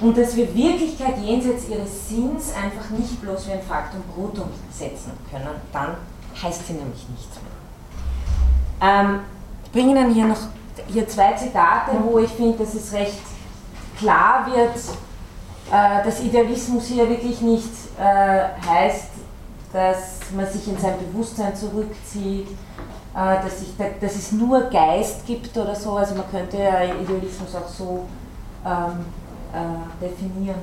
Speaker 1: Und dass wir Wirklichkeit jenseits ihres Sinns einfach nicht bloß wie ein Faktum Brutum setzen können, dann heißt sie nämlich nichts mehr. Ähm, bringe Ihnen hier noch hier zwei Zitate, wo ich finde, dass es recht klar wird, äh, dass Idealismus hier wirklich nicht äh, heißt, dass man sich in sein Bewusstsein zurückzieht, äh, dass, ich, dass es nur Geist gibt oder so. Also man könnte ja Idealismus auch so ähm, äh, definieren.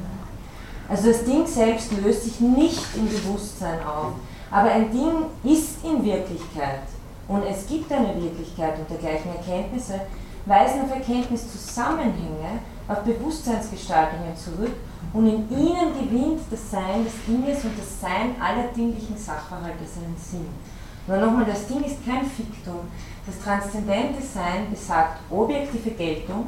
Speaker 1: Also das Ding selbst löst sich nicht im Bewusstsein auf, aber ein Ding ist in Wirklichkeit und es gibt eine Wirklichkeit und dergleichen Erkenntnisse, weisen auf Erkenntniszusammenhänge, auf Bewusstseinsgestaltungen zurück und in ihnen gewinnt das Sein des Dinges und das Sein aller dinglichen Sachverhalte seinen Sinn. Nur nochmal, das Ding ist kein Fiktum. Das transzendente Sein besagt objektive Geltung,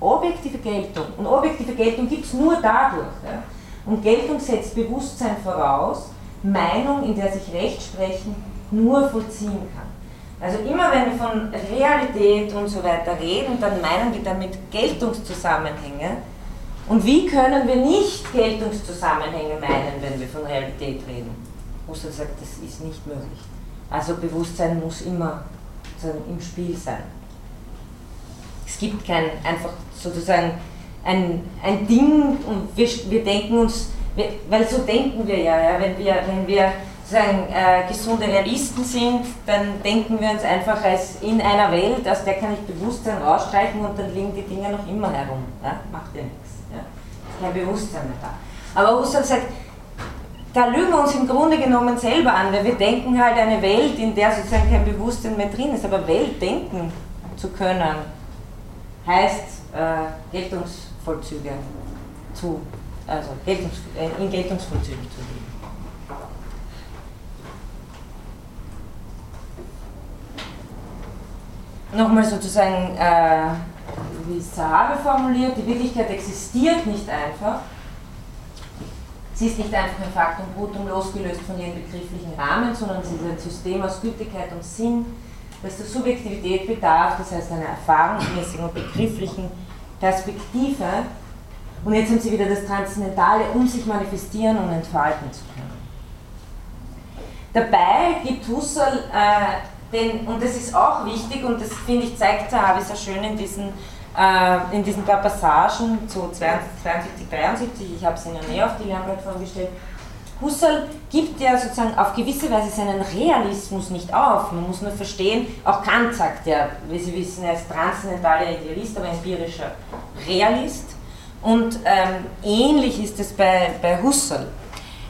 Speaker 1: objektive Geltung. Und objektive Geltung gibt es nur dadurch. Ja? Und Geltung setzt Bewusstsein voraus, Meinung, in der sich Rechtsprechen nur vollziehen kann. Also immer wenn wir von Realität und so weiter reden, dann meinen wir damit Geltungszusammenhänge. Und wie können wir nicht Geltungszusammenhänge meinen, wenn wir von Realität reden? Husserl sagt, das ist nicht möglich. Also Bewusstsein muss immer im Spiel sein. Es gibt kein einfach sozusagen ein, ein Ding und wir, wir denken uns, wir, weil so denken wir ja, ja wenn wir, wenn wir sozusagen äh, gesunde Realisten sind, dann denken wir uns einfach als in einer Welt, aus der kann ich Bewusstsein rausstreichen und dann liegen die Dinge noch immer herum. Ja? Macht ja nichts. Ja? Kein Bewusstsein mehr da. Aber Husserl sagt, da lügen wir uns im Grunde genommen selber an, weil wir denken halt eine Welt, in der sozusagen kein Bewusstsein mehr drin ist. Aber Welt denken zu können, heißt äh, Geltungsvollzüge zu, also Geltungs, äh, in Geltungsvollzügen zu leben. Nochmal sozusagen, äh, wie Zahabe formuliert, die Wirklichkeit existiert nicht einfach. Sie ist nicht einfach ein Faktum brutum losgelöst von ihren begrifflichen Rahmen, sondern sie ist ein System aus Gültigkeit und Sinn, das der Subjektivität bedarf, das heißt einer erfahrungsmäßigen und begrifflichen Perspektive. Und jetzt haben sie wieder das Transzendentale, um sich manifestieren und entfalten zu können. Dabei gibt Husserl äh, denn, und das ist auch wichtig und das finde ich zeigt Zahavi sehr schön in diesen äh, in diesen paar Passagen zu 72, 73, ich habe es Ihnen näher auf die Lernplattform gestellt, Husserl gibt ja sozusagen auf gewisse Weise seinen Realismus nicht auf. Man muss nur verstehen, auch Kant sagt ja, wie Sie wissen, er ist transzendentaler Idealist, aber empirischer Realist. Und ähm, ähnlich ist es bei, bei Husserl.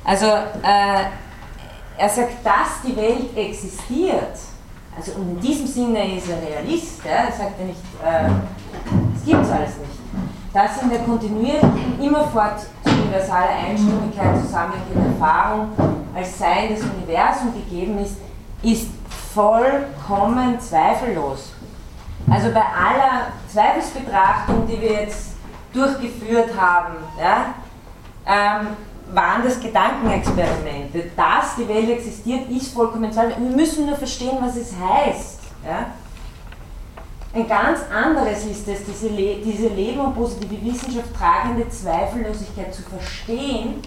Speaker 1: Also äh, er sagt, dass die Welt existiert, also in diesem Sinne ist er Realist, ja, er sagt ja nicht, äh, es gibt es alles nicht. Das in der kontinuierlichen, immerfort universale Einstimmigkeit zusammengehende Erfahrung als Sein des Universums gegeben ist, ist vollkommen zweifellos. Also bei aller Zweifelsbetrachtung, die wir jetzt durchgeführt haben, ja, ähm, waren das Gedankenexperimente. Dass die Welt existiert, ist vollkommen zweifellos. Wir müssen nur verstehen, was es heißt. Ja. Ein ganz anderes ist es, diese, Le diese Leben und positive Wissenschaft tragende Zweifellosigkeit zu verstehen.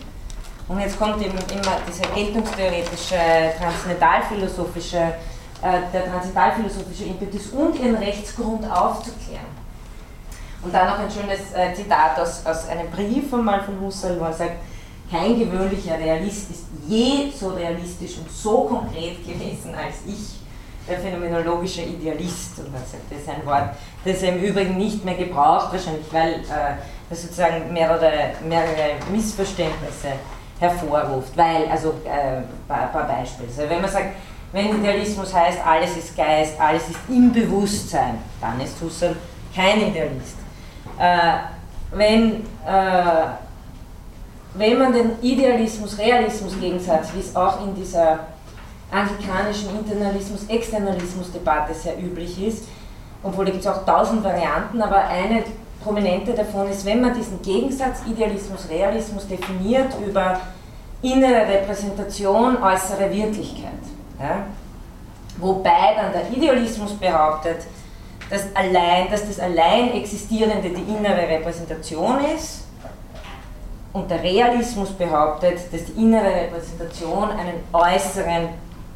Speaker 1: Und jetzt kommt eben immer dieser geltungstheoretische, transzendentalphilosophische, äh, der transzendentalphilosophische Impetus und ihren Rechtsgrund aufzuklären. Und dann noch ein schönes äh, Zitat aus, aus einem Brief einmal von Husserl, wo er sagt, kein gewöhnlicher Realist ist je so realistisch und so konkret gewesen als ich der phänomenologische Idealist. Und das ist ein Wort, das er im Übrigen nicht mehr gebraucht, wahrscheinlich weil äh, sozusagen mehrere, mehrere Missverständnisse hervorruft. Weil, also ein äh, paar, paar Beispiele. Also wenn man sagt, wenn Idealismus heißt, alles ist Geist, alles ist im Bewusstsein, dann ist Husserl kein Idealist. Äh, wenn, äh, wenn man den Idealismus-Realismus-Gegensatz, wie es auch in dieser anglikanischen Internalismus-Externalismus-Debatte sehr üblich ist, obwohl da gibt es auch tausend Varianten, aber eine prominente davon ist, wenn man diesen Gegensatz Idealismus-Realismus definiert über innere Repräsentation, äußere Wirklichkeit. Ja? Wobei dann der Idealismus behauptet, dass, allein, dass das allein Existierende die innere Repräsentation ist und der Realismus behauptet, dass die innere Repräsentation einen äußeren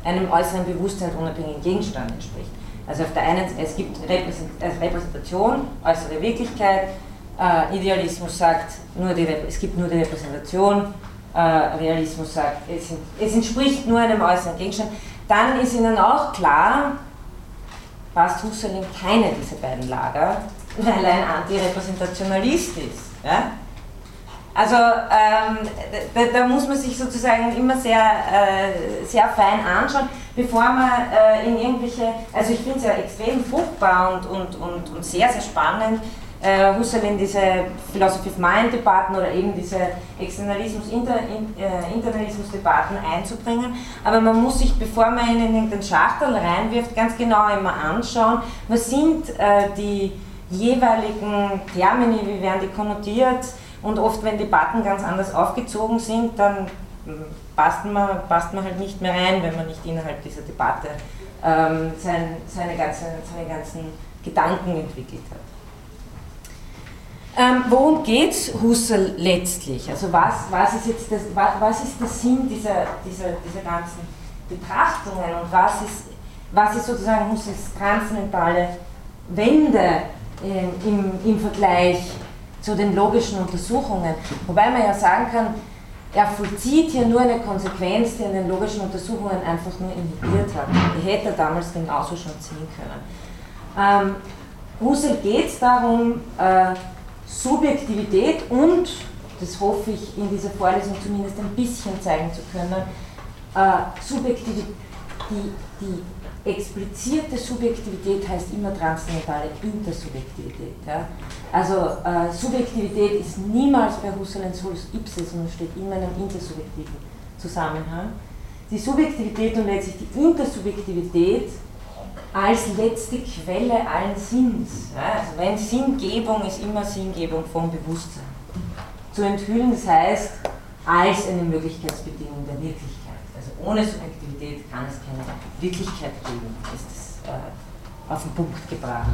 Speaker 1: einem äußeren Bewusstsein unabhängigen Gegenstand entspricht. Also auf der einen es gibt Repräsentation, äußere Wirklichkeit, äh, Idealismus sagt, nur die, es gibt nur die Repräsentation, äh, Realismus sagt, es, es, entspricht nur einem äußeren Gegenstand. Dann ist Ihnen auch klar, passt Husserl in keine dieser beiden Lager, weil er ein Antirepräsentationalist ist. Ja? Also ähm, da, da, muss man sich sozusagen immer sehr, äh, sehr fein anschauen, bevor man äh, in irgendwelche, also ich finde es ja extrem fruchtbar und, und, und, und sehr, sehr spannend, äh, Husserl in diese Philosophy of Mind Debatten oder eben diese Externalismus, Inter, äh, einzubringen. Aber man muss sich, bevor man ihn in irgendeinen Schachtel reinwirft, ganz genau immer anschauen, was sind äh, die jeweiligen Termini, wie werden die konnotiert, und oft, wenn Debatten ganz anders aufgezogen sind, dann hm, passt man, passt man halt nicht mehr rein, wenn man nicht innerhalb dieser Debatte ähm, sein, seine, ganze, seine ganzen Gedanken entwickelt hat. Ähm, worum geht Husserl letztlich? Also was, was, ist jetzt das, was, was ist der Sinn dieser, dieser, dieser ganzen Betrachtungen und was ist, was ist sozusagen Husserls transzendentale Wende äh, im, im Vergleich zu den logischen Untersuchungen. Wobei man ja sagen kann, er vollzieht hier nur eine Konsequenz, die in den logischen Untersuchungen einfach nur inhibiert hat. Die hätte er damals genauso schon ziehen können. Ähm, Husserl geht es darum, äh, Subjektivität und, das hoffe ich in dieser Vorlesung zumindest ein bisschen zeigen zu können, äh, Subjektivität, die, die explizierte Subjektivität heißt immer transzendentale Intersubjektivität. Ja? Also äh, Subjektivität ist niemals bei Husserl ein Solus Ipse, sondern steht immer in einem intersubjektiven Zusammenhang. Die Subjektivität und letztlich die Intersubjektivität als letzte Quelle allen Sinns. Ja? Also wenn Sinngebung ist immer Sinngebung vom Bewusstsein. Zu enthüllen, das heißt, als eine Möglichkeitsbedingung der Wirklichkeit ohne Subjektivität kann es keine Wirklichkeit geben, ist das äh, auf den Punkt gebracht.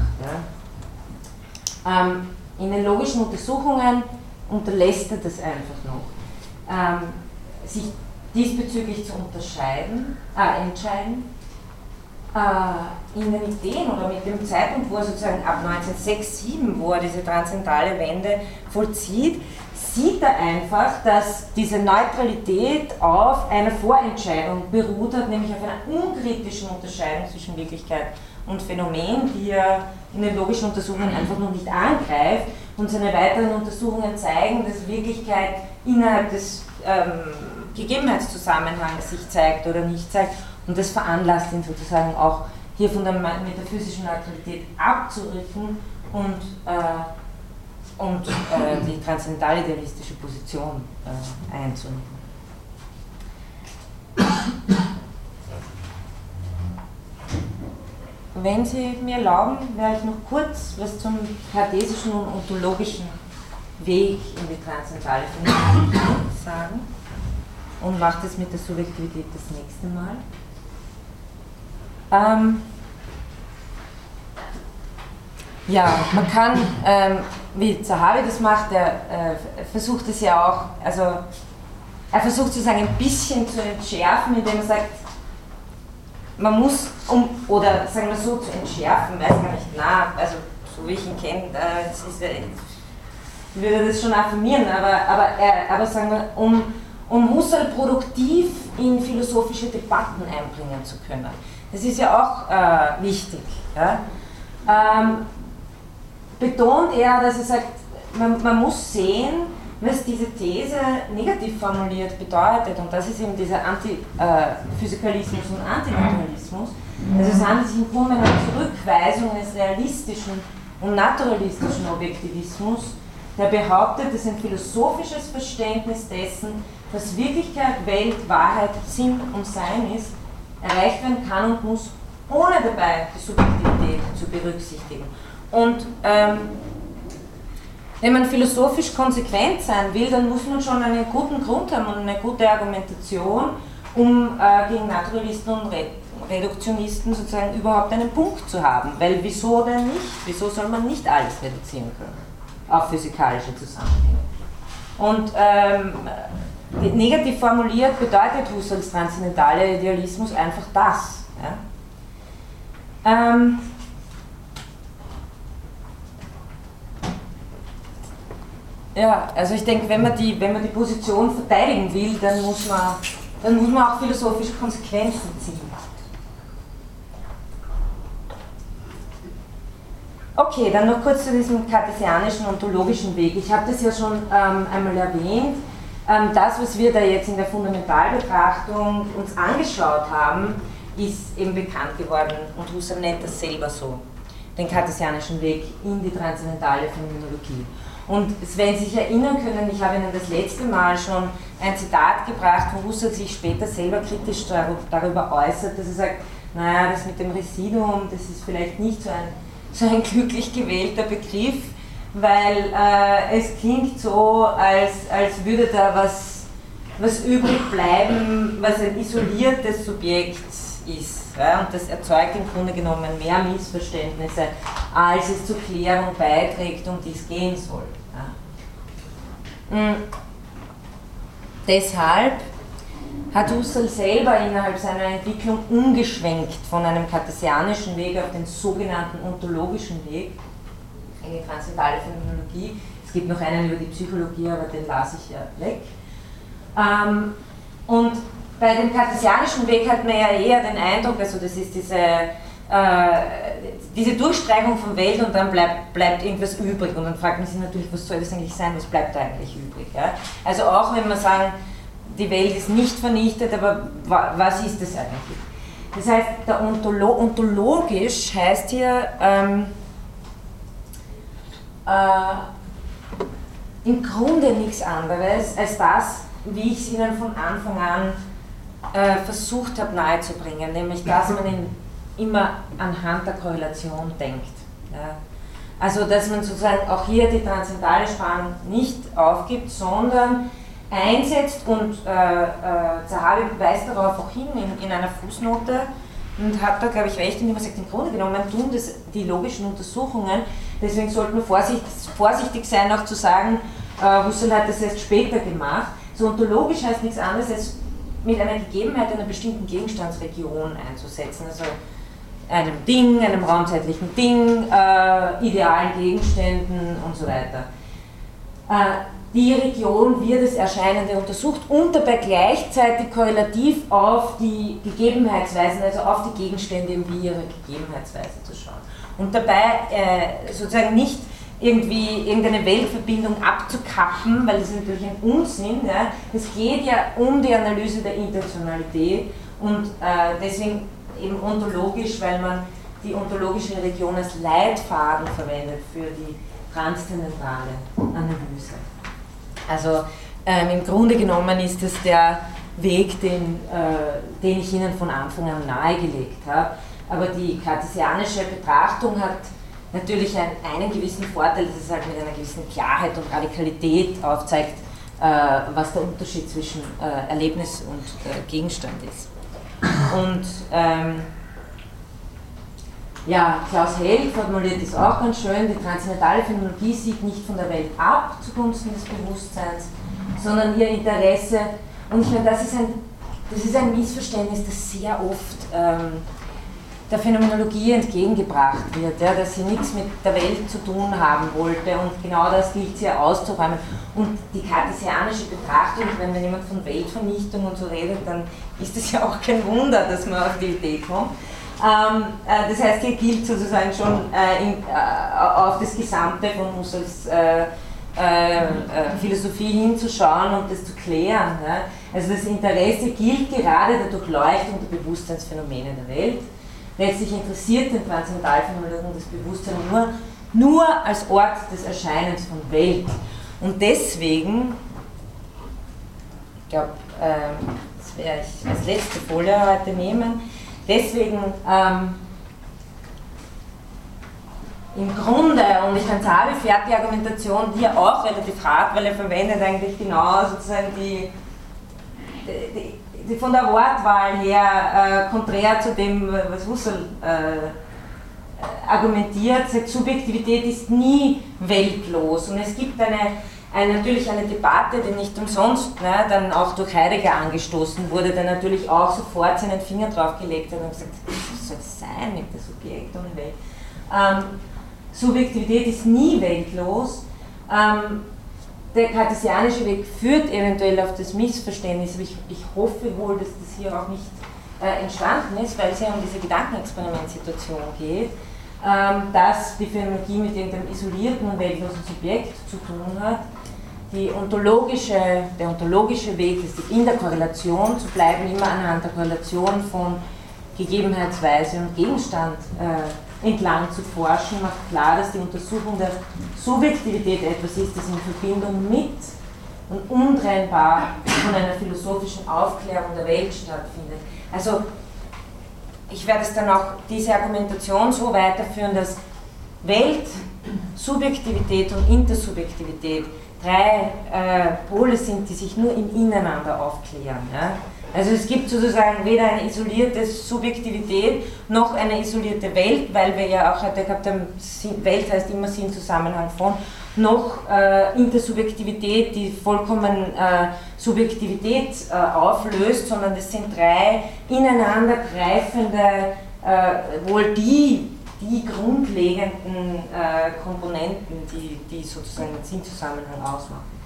Speaker 1: Ja. Ähm, in den logischen Untersuchungen unterlässt er das einfach noch, ähm, sich diesbezüglich zu unterscheiden, äh, entscheiden. äh, in den Ideen oder mit dem Zeitpunkt, wo er sozusagen ab 1906, 7, wo er diese transzendentale Wende vollzieht, sieht er einfach, dass diese Neutralität auf einer Vorentscheidung beruht hat, nämlich auf einer unkritischen Unterscheidung zwischen Wirklichkeit und Phänomen, die er in den logischen Untersuchungen einfach noch nicht angreift. Und seine weiteren Untersuchungen zeigen, dass Wirklichkeit innerhalb des ähm, Gegebenheitszusammenhangs sich zeigt oder nicht zeigt. Und das veranlasst ihn sozusagen auch hier von der metaphysischen Neutralität abzurücken und äh, und äh, die transzendentalidealistische Position äh, einzunehmen. Wenn Sie mir erlauben, werde ich noch kurz was zum kartesischen und ontologischen Weg in die transzendentale Phänomenologie (coughs) sagen und mache das mit der Subjektivität das nächste Mal. Ähm, ja, man kann ähm, wie Zahavi das macht, er äh, versucht es ja auch, also er versucht sozusagen ein bisschen zu entschärfen, indem er sagt, man muss, um, oder sagen wir so, zu entschärfen, weiß gar nicht, na, also so wie ich ihn kenne, äh, ich würde das schon affirmieren, aber, aber, er, aber sagen wir, um, um Husserl produktiv in philosophische Debatten einbringen zu können. Das ist ja auch äh, wichtig. Ja? Ähm, betont er, dass er sagt, man, man muss sehen, was diese These negativ formuliert bedeutet. Und das ist eben dieser Antiphysikalismus äh, und Antinaturalismus. Also es handelt sich im Grunde um eine Zurückweisung eines realistischen und naturalistischen Objektivismus, der behauptet, dass ein philosophisches Verständnis dessen, was Wirklichkeit, Welt, Wahrheit, Sinn und Sein ist, erreicht werden kann und muss, ohne dabei die Subjektivität zu berücksichtigen. Und ähm, wenn man philosophisch konsequent sein will, dann muss man schon einen guten Grund haben und eine gute Argumentation, um äh, gegen Naturalisten und Re Reduktionisten sozusagen überhaupt einen Punkt zu haben. Weil wieso denn nicht? Wieso soll man nicht alles reduzieren können auf physikalische Zusammenhänge? Und ähm, negativ formuliert bedeutet Husserls transzendentaler Idealismus einfach das. Ja? Ähm, Ja, also ich denke, wenn man, die, wenn man die Position verteidigen will, dann muss man, dann muss man auch philosophische Konsequenzen ziehen. Okay, dann noch kurz zu diesem kartesianischen ontologischen Weg. Ich habe das ja schon ähm, einmal erwähnt. Ähm, das, was wir da jetzt in der Fundamentalbetrachtung uns angeschaut haben, ist eben bekannt geworden und Husserl nennt das selber so, den kartesianischen Weg in die transzendentale Phänomenologie. Und wenn Sie sich erinnern können, ich habe Ihnen das letzte Mal schon ein Zitat gebracht, wo Husserl sich später selber kritisch darüber äußert, dass er sagt, naja, das mit dem Residuum, das ist vielleicht nicht so ein, so ein glücklich gewählter Begriff, weil äh, es klingt so, als, als würde da was, was übrig bleiben, was ein isoliertes Subjekt ist. Ja, und das erzeugt im Grunde genommen mehr Missverständnisse, als es zur Klärung beiträgt, um die es gehen soll. Mhm. Deshalb hat Husserl selber innerhalb seiner Entwicklung umgeschwenkt von einem kartesianischen Weg auf den sogenannten ontologischen Weg in die transzendentale Phänomenologie. Es gibt noch einen über die Psychologie, aber den lasse ich ja weg. Ähm, und bei dem kartesianischen Weg hat man ja eher den Eindruck, also das ist diese diese Durchstreichung von Welt und dann bleibt, bleibt irgendwas übrig. Und dann fragt man sich natürlich, was soll das eigentlich sein, was bleibt da eigentlich übrig. Ja? Also auch wenn man sagen, die Welt ist nicht vernichtet, aber was ist das eigentlich? Das heißt, der Ontolo ontologisch heißt hier ähm, äh, im Grunde nichts anderes als das, wie ich es Ihnen von Anfang an äh, versucht habe nahezubringen, nämlich dass man in immer anhand der Korrelation denkt. Ja. Also dass man sozusagen auch hier die transzendentale Spannung nicht aufgibt, sondern einsetzt und äh, äh, Zahavi weist darauf auch hin in, in einer Fußnote und hat da, glaube ich, recht, indem er sagt, im Grunde genommen tun das die logischen Untersuchungen, deswegen sollten wir vorsichtig, vorsichtig sein, auch zu sagen, äh, Husserl hat das erst später gemacht. So ontologisch heißt nichts anderes als mit einer Gegebenheit einer bestimmten Gegenstandsregion einzusetzen. Also einem Ding, einem raumzeitlichen Ding, äh, idealen Gegenständen und so weiter. Äh, die Region wird das Erscheinende untersucht und dabei gleichzeitig korrelativ auf die Gegebenheitsweisen, also auf die Gegenstände wie ihre Gegebenheitsweise zu schauen. Und dabei äh, sozusagen nicht irgendwie irgendeine Weltverbindung abzukappen, weil das ist natürlich ein Unsinn. Ja. Es geht ja um die Analyse der Intentionalität und äh, deswegen eben ontologisch, weil man die ontologische Region als Leitfaden verwendet für die transzendentale Analyse. Also ähm, im Grunde genommen ist es der Weg, den, äh, den ich Ihnen von Anfang an nahegelegt habe. Aber die kartesianische Betrachtung hat natürlich einen, einen gewissen Vorteil, dass es halt mit einer gewissen Klarheit und Radikalität aufzeigt, äh, was der Unterschied zwischen äh, Erlebnis und äh, Gegenstand ist. Und ähm, ja, Klaus Held formuliert das auch ganz schön, die transzendentale Phänomenologie sieht nicht von der Welt ab zugunsten des Bewusstseins, sondern ihr Interesse, und ich meine, das ist ein, das ist ein Missverständnis, das sehr oft ähm, der Phänomenologie entgegengebracht wird, ja, dass sie nichts mit der Welt zu tun haben wollte und genau das gilt sie auszuräumen. Und die kartesianische Betrachtung, wenn, wenn jemand von Weltvernichtung und so redet, dann ist es ja auch kein Wunder, dass man auf die Idee kommt. Ähm, äh, das heißt, hier gilt sozusagen schon äh, in, äh, auf das Gesamte von Husserls äh, äh, äh, Philosophie hinzuschauen und das zu klären. Ja? Also das Interesse gilt gerade der Durchleuchtung der Bewusstseinsphänomene der Welt letztlich interessiert den Transzendentalphänomenologen das Bewusstsein nur, nur als Ort des Erscheinens von Welt. Und deswegen, ich glaube, ähm, das werde ich als letzte Folie heute nehmen, deswegen ähm, im Grunde, und ich meine, Zabi fährt die Argumentation hier auch relativ hart, weil er verwendet eigentlich genau sozusagen die, die, von der Wortwahl her, äh, konträr zu dem, was Husserl äh, argumentiert, sagt, Subjektivität ist nie weltlos. Und es gibt eine, eine, natürlich eine Debatte, die nicht umsonst ne, dann auch durch Heidegger angestoßen wurde, der natürlich auch sofort seinen Finger drauf gelegt hat und gesagt, was soll das sein mit der Subjekt ohne Welt? Ähm, Subjektivität ist nie weltlos. Ähm, der kartesianische Weg führt eventuell auf das Missverständnis, aber ich, ich hoffe wohl, dass das hier auch nicht äh, entstanden ist, weil es ja um diese Gedankenexperimentsituation geht, ähm, dass die Phänomenologie mit irgendeinem isolierten und weltlosen Subjekt zu tun hat. Die ontologische, der ontologische Weg ist, in der Korrelation zu bleiben, immer anhand der Korrelation von Gegebenheitsweise und Gegenstand äh, entlang zu forschen, macht klar, dass die Untersuchung der Subjektivität etwas ist, das in Verbindung mit und untrennbar von einer philosophischen Aufklärung der Welt stattfindet. Also ich werde es dann auch diese Argumentation so weiterführen, dass Welt, Subjektivität und Intersubjektivität drei äh, Pole sind, die sich nur im Ineinander aufklären. Ja? Also es gibt sozusagen weder eine isolierte Subjektivität noch eine isolierte Welt, weil wir ja auch heute gehabt haben, Welt heißt immer Sinn, Zusammenhang von, noch äh, Intersubjektivität, die vollkommen äh, Subjektivität äh, auflöst, sondern es sind drei ineinander greifende, äh, wohl die, die grundlegenden äh, Komponenten, die, die sozusagen den Sinnzusammenhang ausmachen.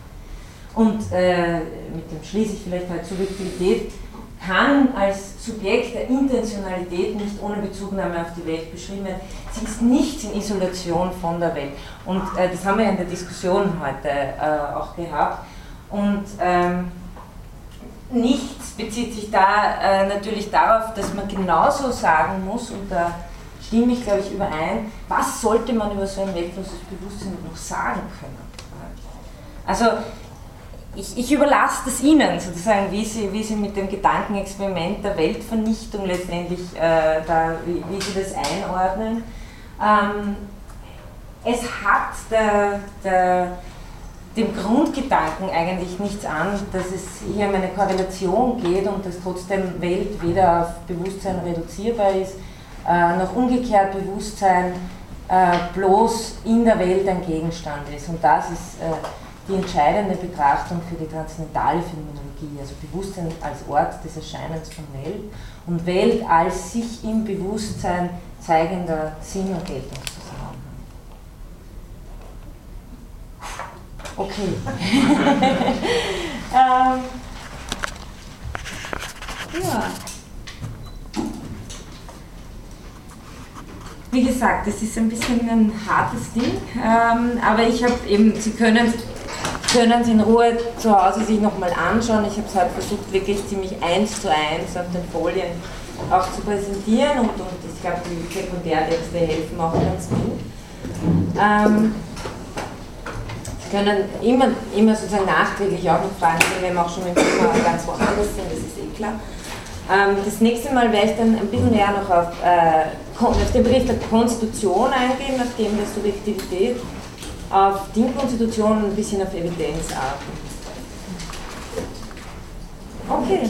Speaker 1: Und äh, mit dem schließe ich vielleicht halt Subjektivität, kann als Subjekt der Intentionalität nicht ohne Bezugnahme auf die Welt beschrieben werden. Sie ist nichts in Isolation von der Welt. Und äh, das haben wir in der Diskussion heute äh, auch gehabt. Und ähm, nichts bezieht sich da äh, natürlich darauf, dass man genauso sagen muss, und da stimme ich, glaube ich, überein, was sollte man über so ein weltloses Bewusstsein noch sagen können. Also ich, ich überlasse das Ihnen, sozusagen, wie Sie, wie Sie mit dem Gedankenexperiment der Weltvernichtung letztendlich, äh, da, wie, wie, Sie das einordnen. Ähm, es hat der, der, dem Grundgedanken eigentlich nichts an, dass es hier um eine Korrelation geht und dass trotzdem Welt weder auf Bewusstsein reduzierbar ist, äh, noch umgekehrt Bewusstsein äh, bloß in der Welt ein Gegenstand ist. Und das ist äh, die entscheidende Betrachtung für die transzendentale Phänomenologie, also Bewusstsein als Ort des Erscheinens von Welt und Welt als sich im Bewusstsein zeigender Sinn- und Geltungszusammenhang. Okay. (laughs) ähm, ja. Wie gesagt, das ist ein bisschen ein hartes Ding, ähm, aber ich habe eben, Sie können können es in Ruhe zu Hause sich nochmal anschauen. Ich habe es halt versucht, wirklich ziemlich eins zu eins auf den Folien auch zu präsentieren und, und ich glaube, die Sekundärtexte helfen auch ganz gut. Ähm, Sie können immer, immer sozusagen nachträglich auch noch Fragen stellen, wenn wir auch schon im Thema ganz woanders sind, das ist eh klar. Ähm, das nächste Mal werde ich dann ein bisschen mehr noch auf, äh, auf den Bericht der Konstitution eingehen, auf dem der Subjektivität auf Dingkonstitution und ein bisschen auf Evidenzarten. Okay,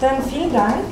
Speaker 1: dann vielen Dank.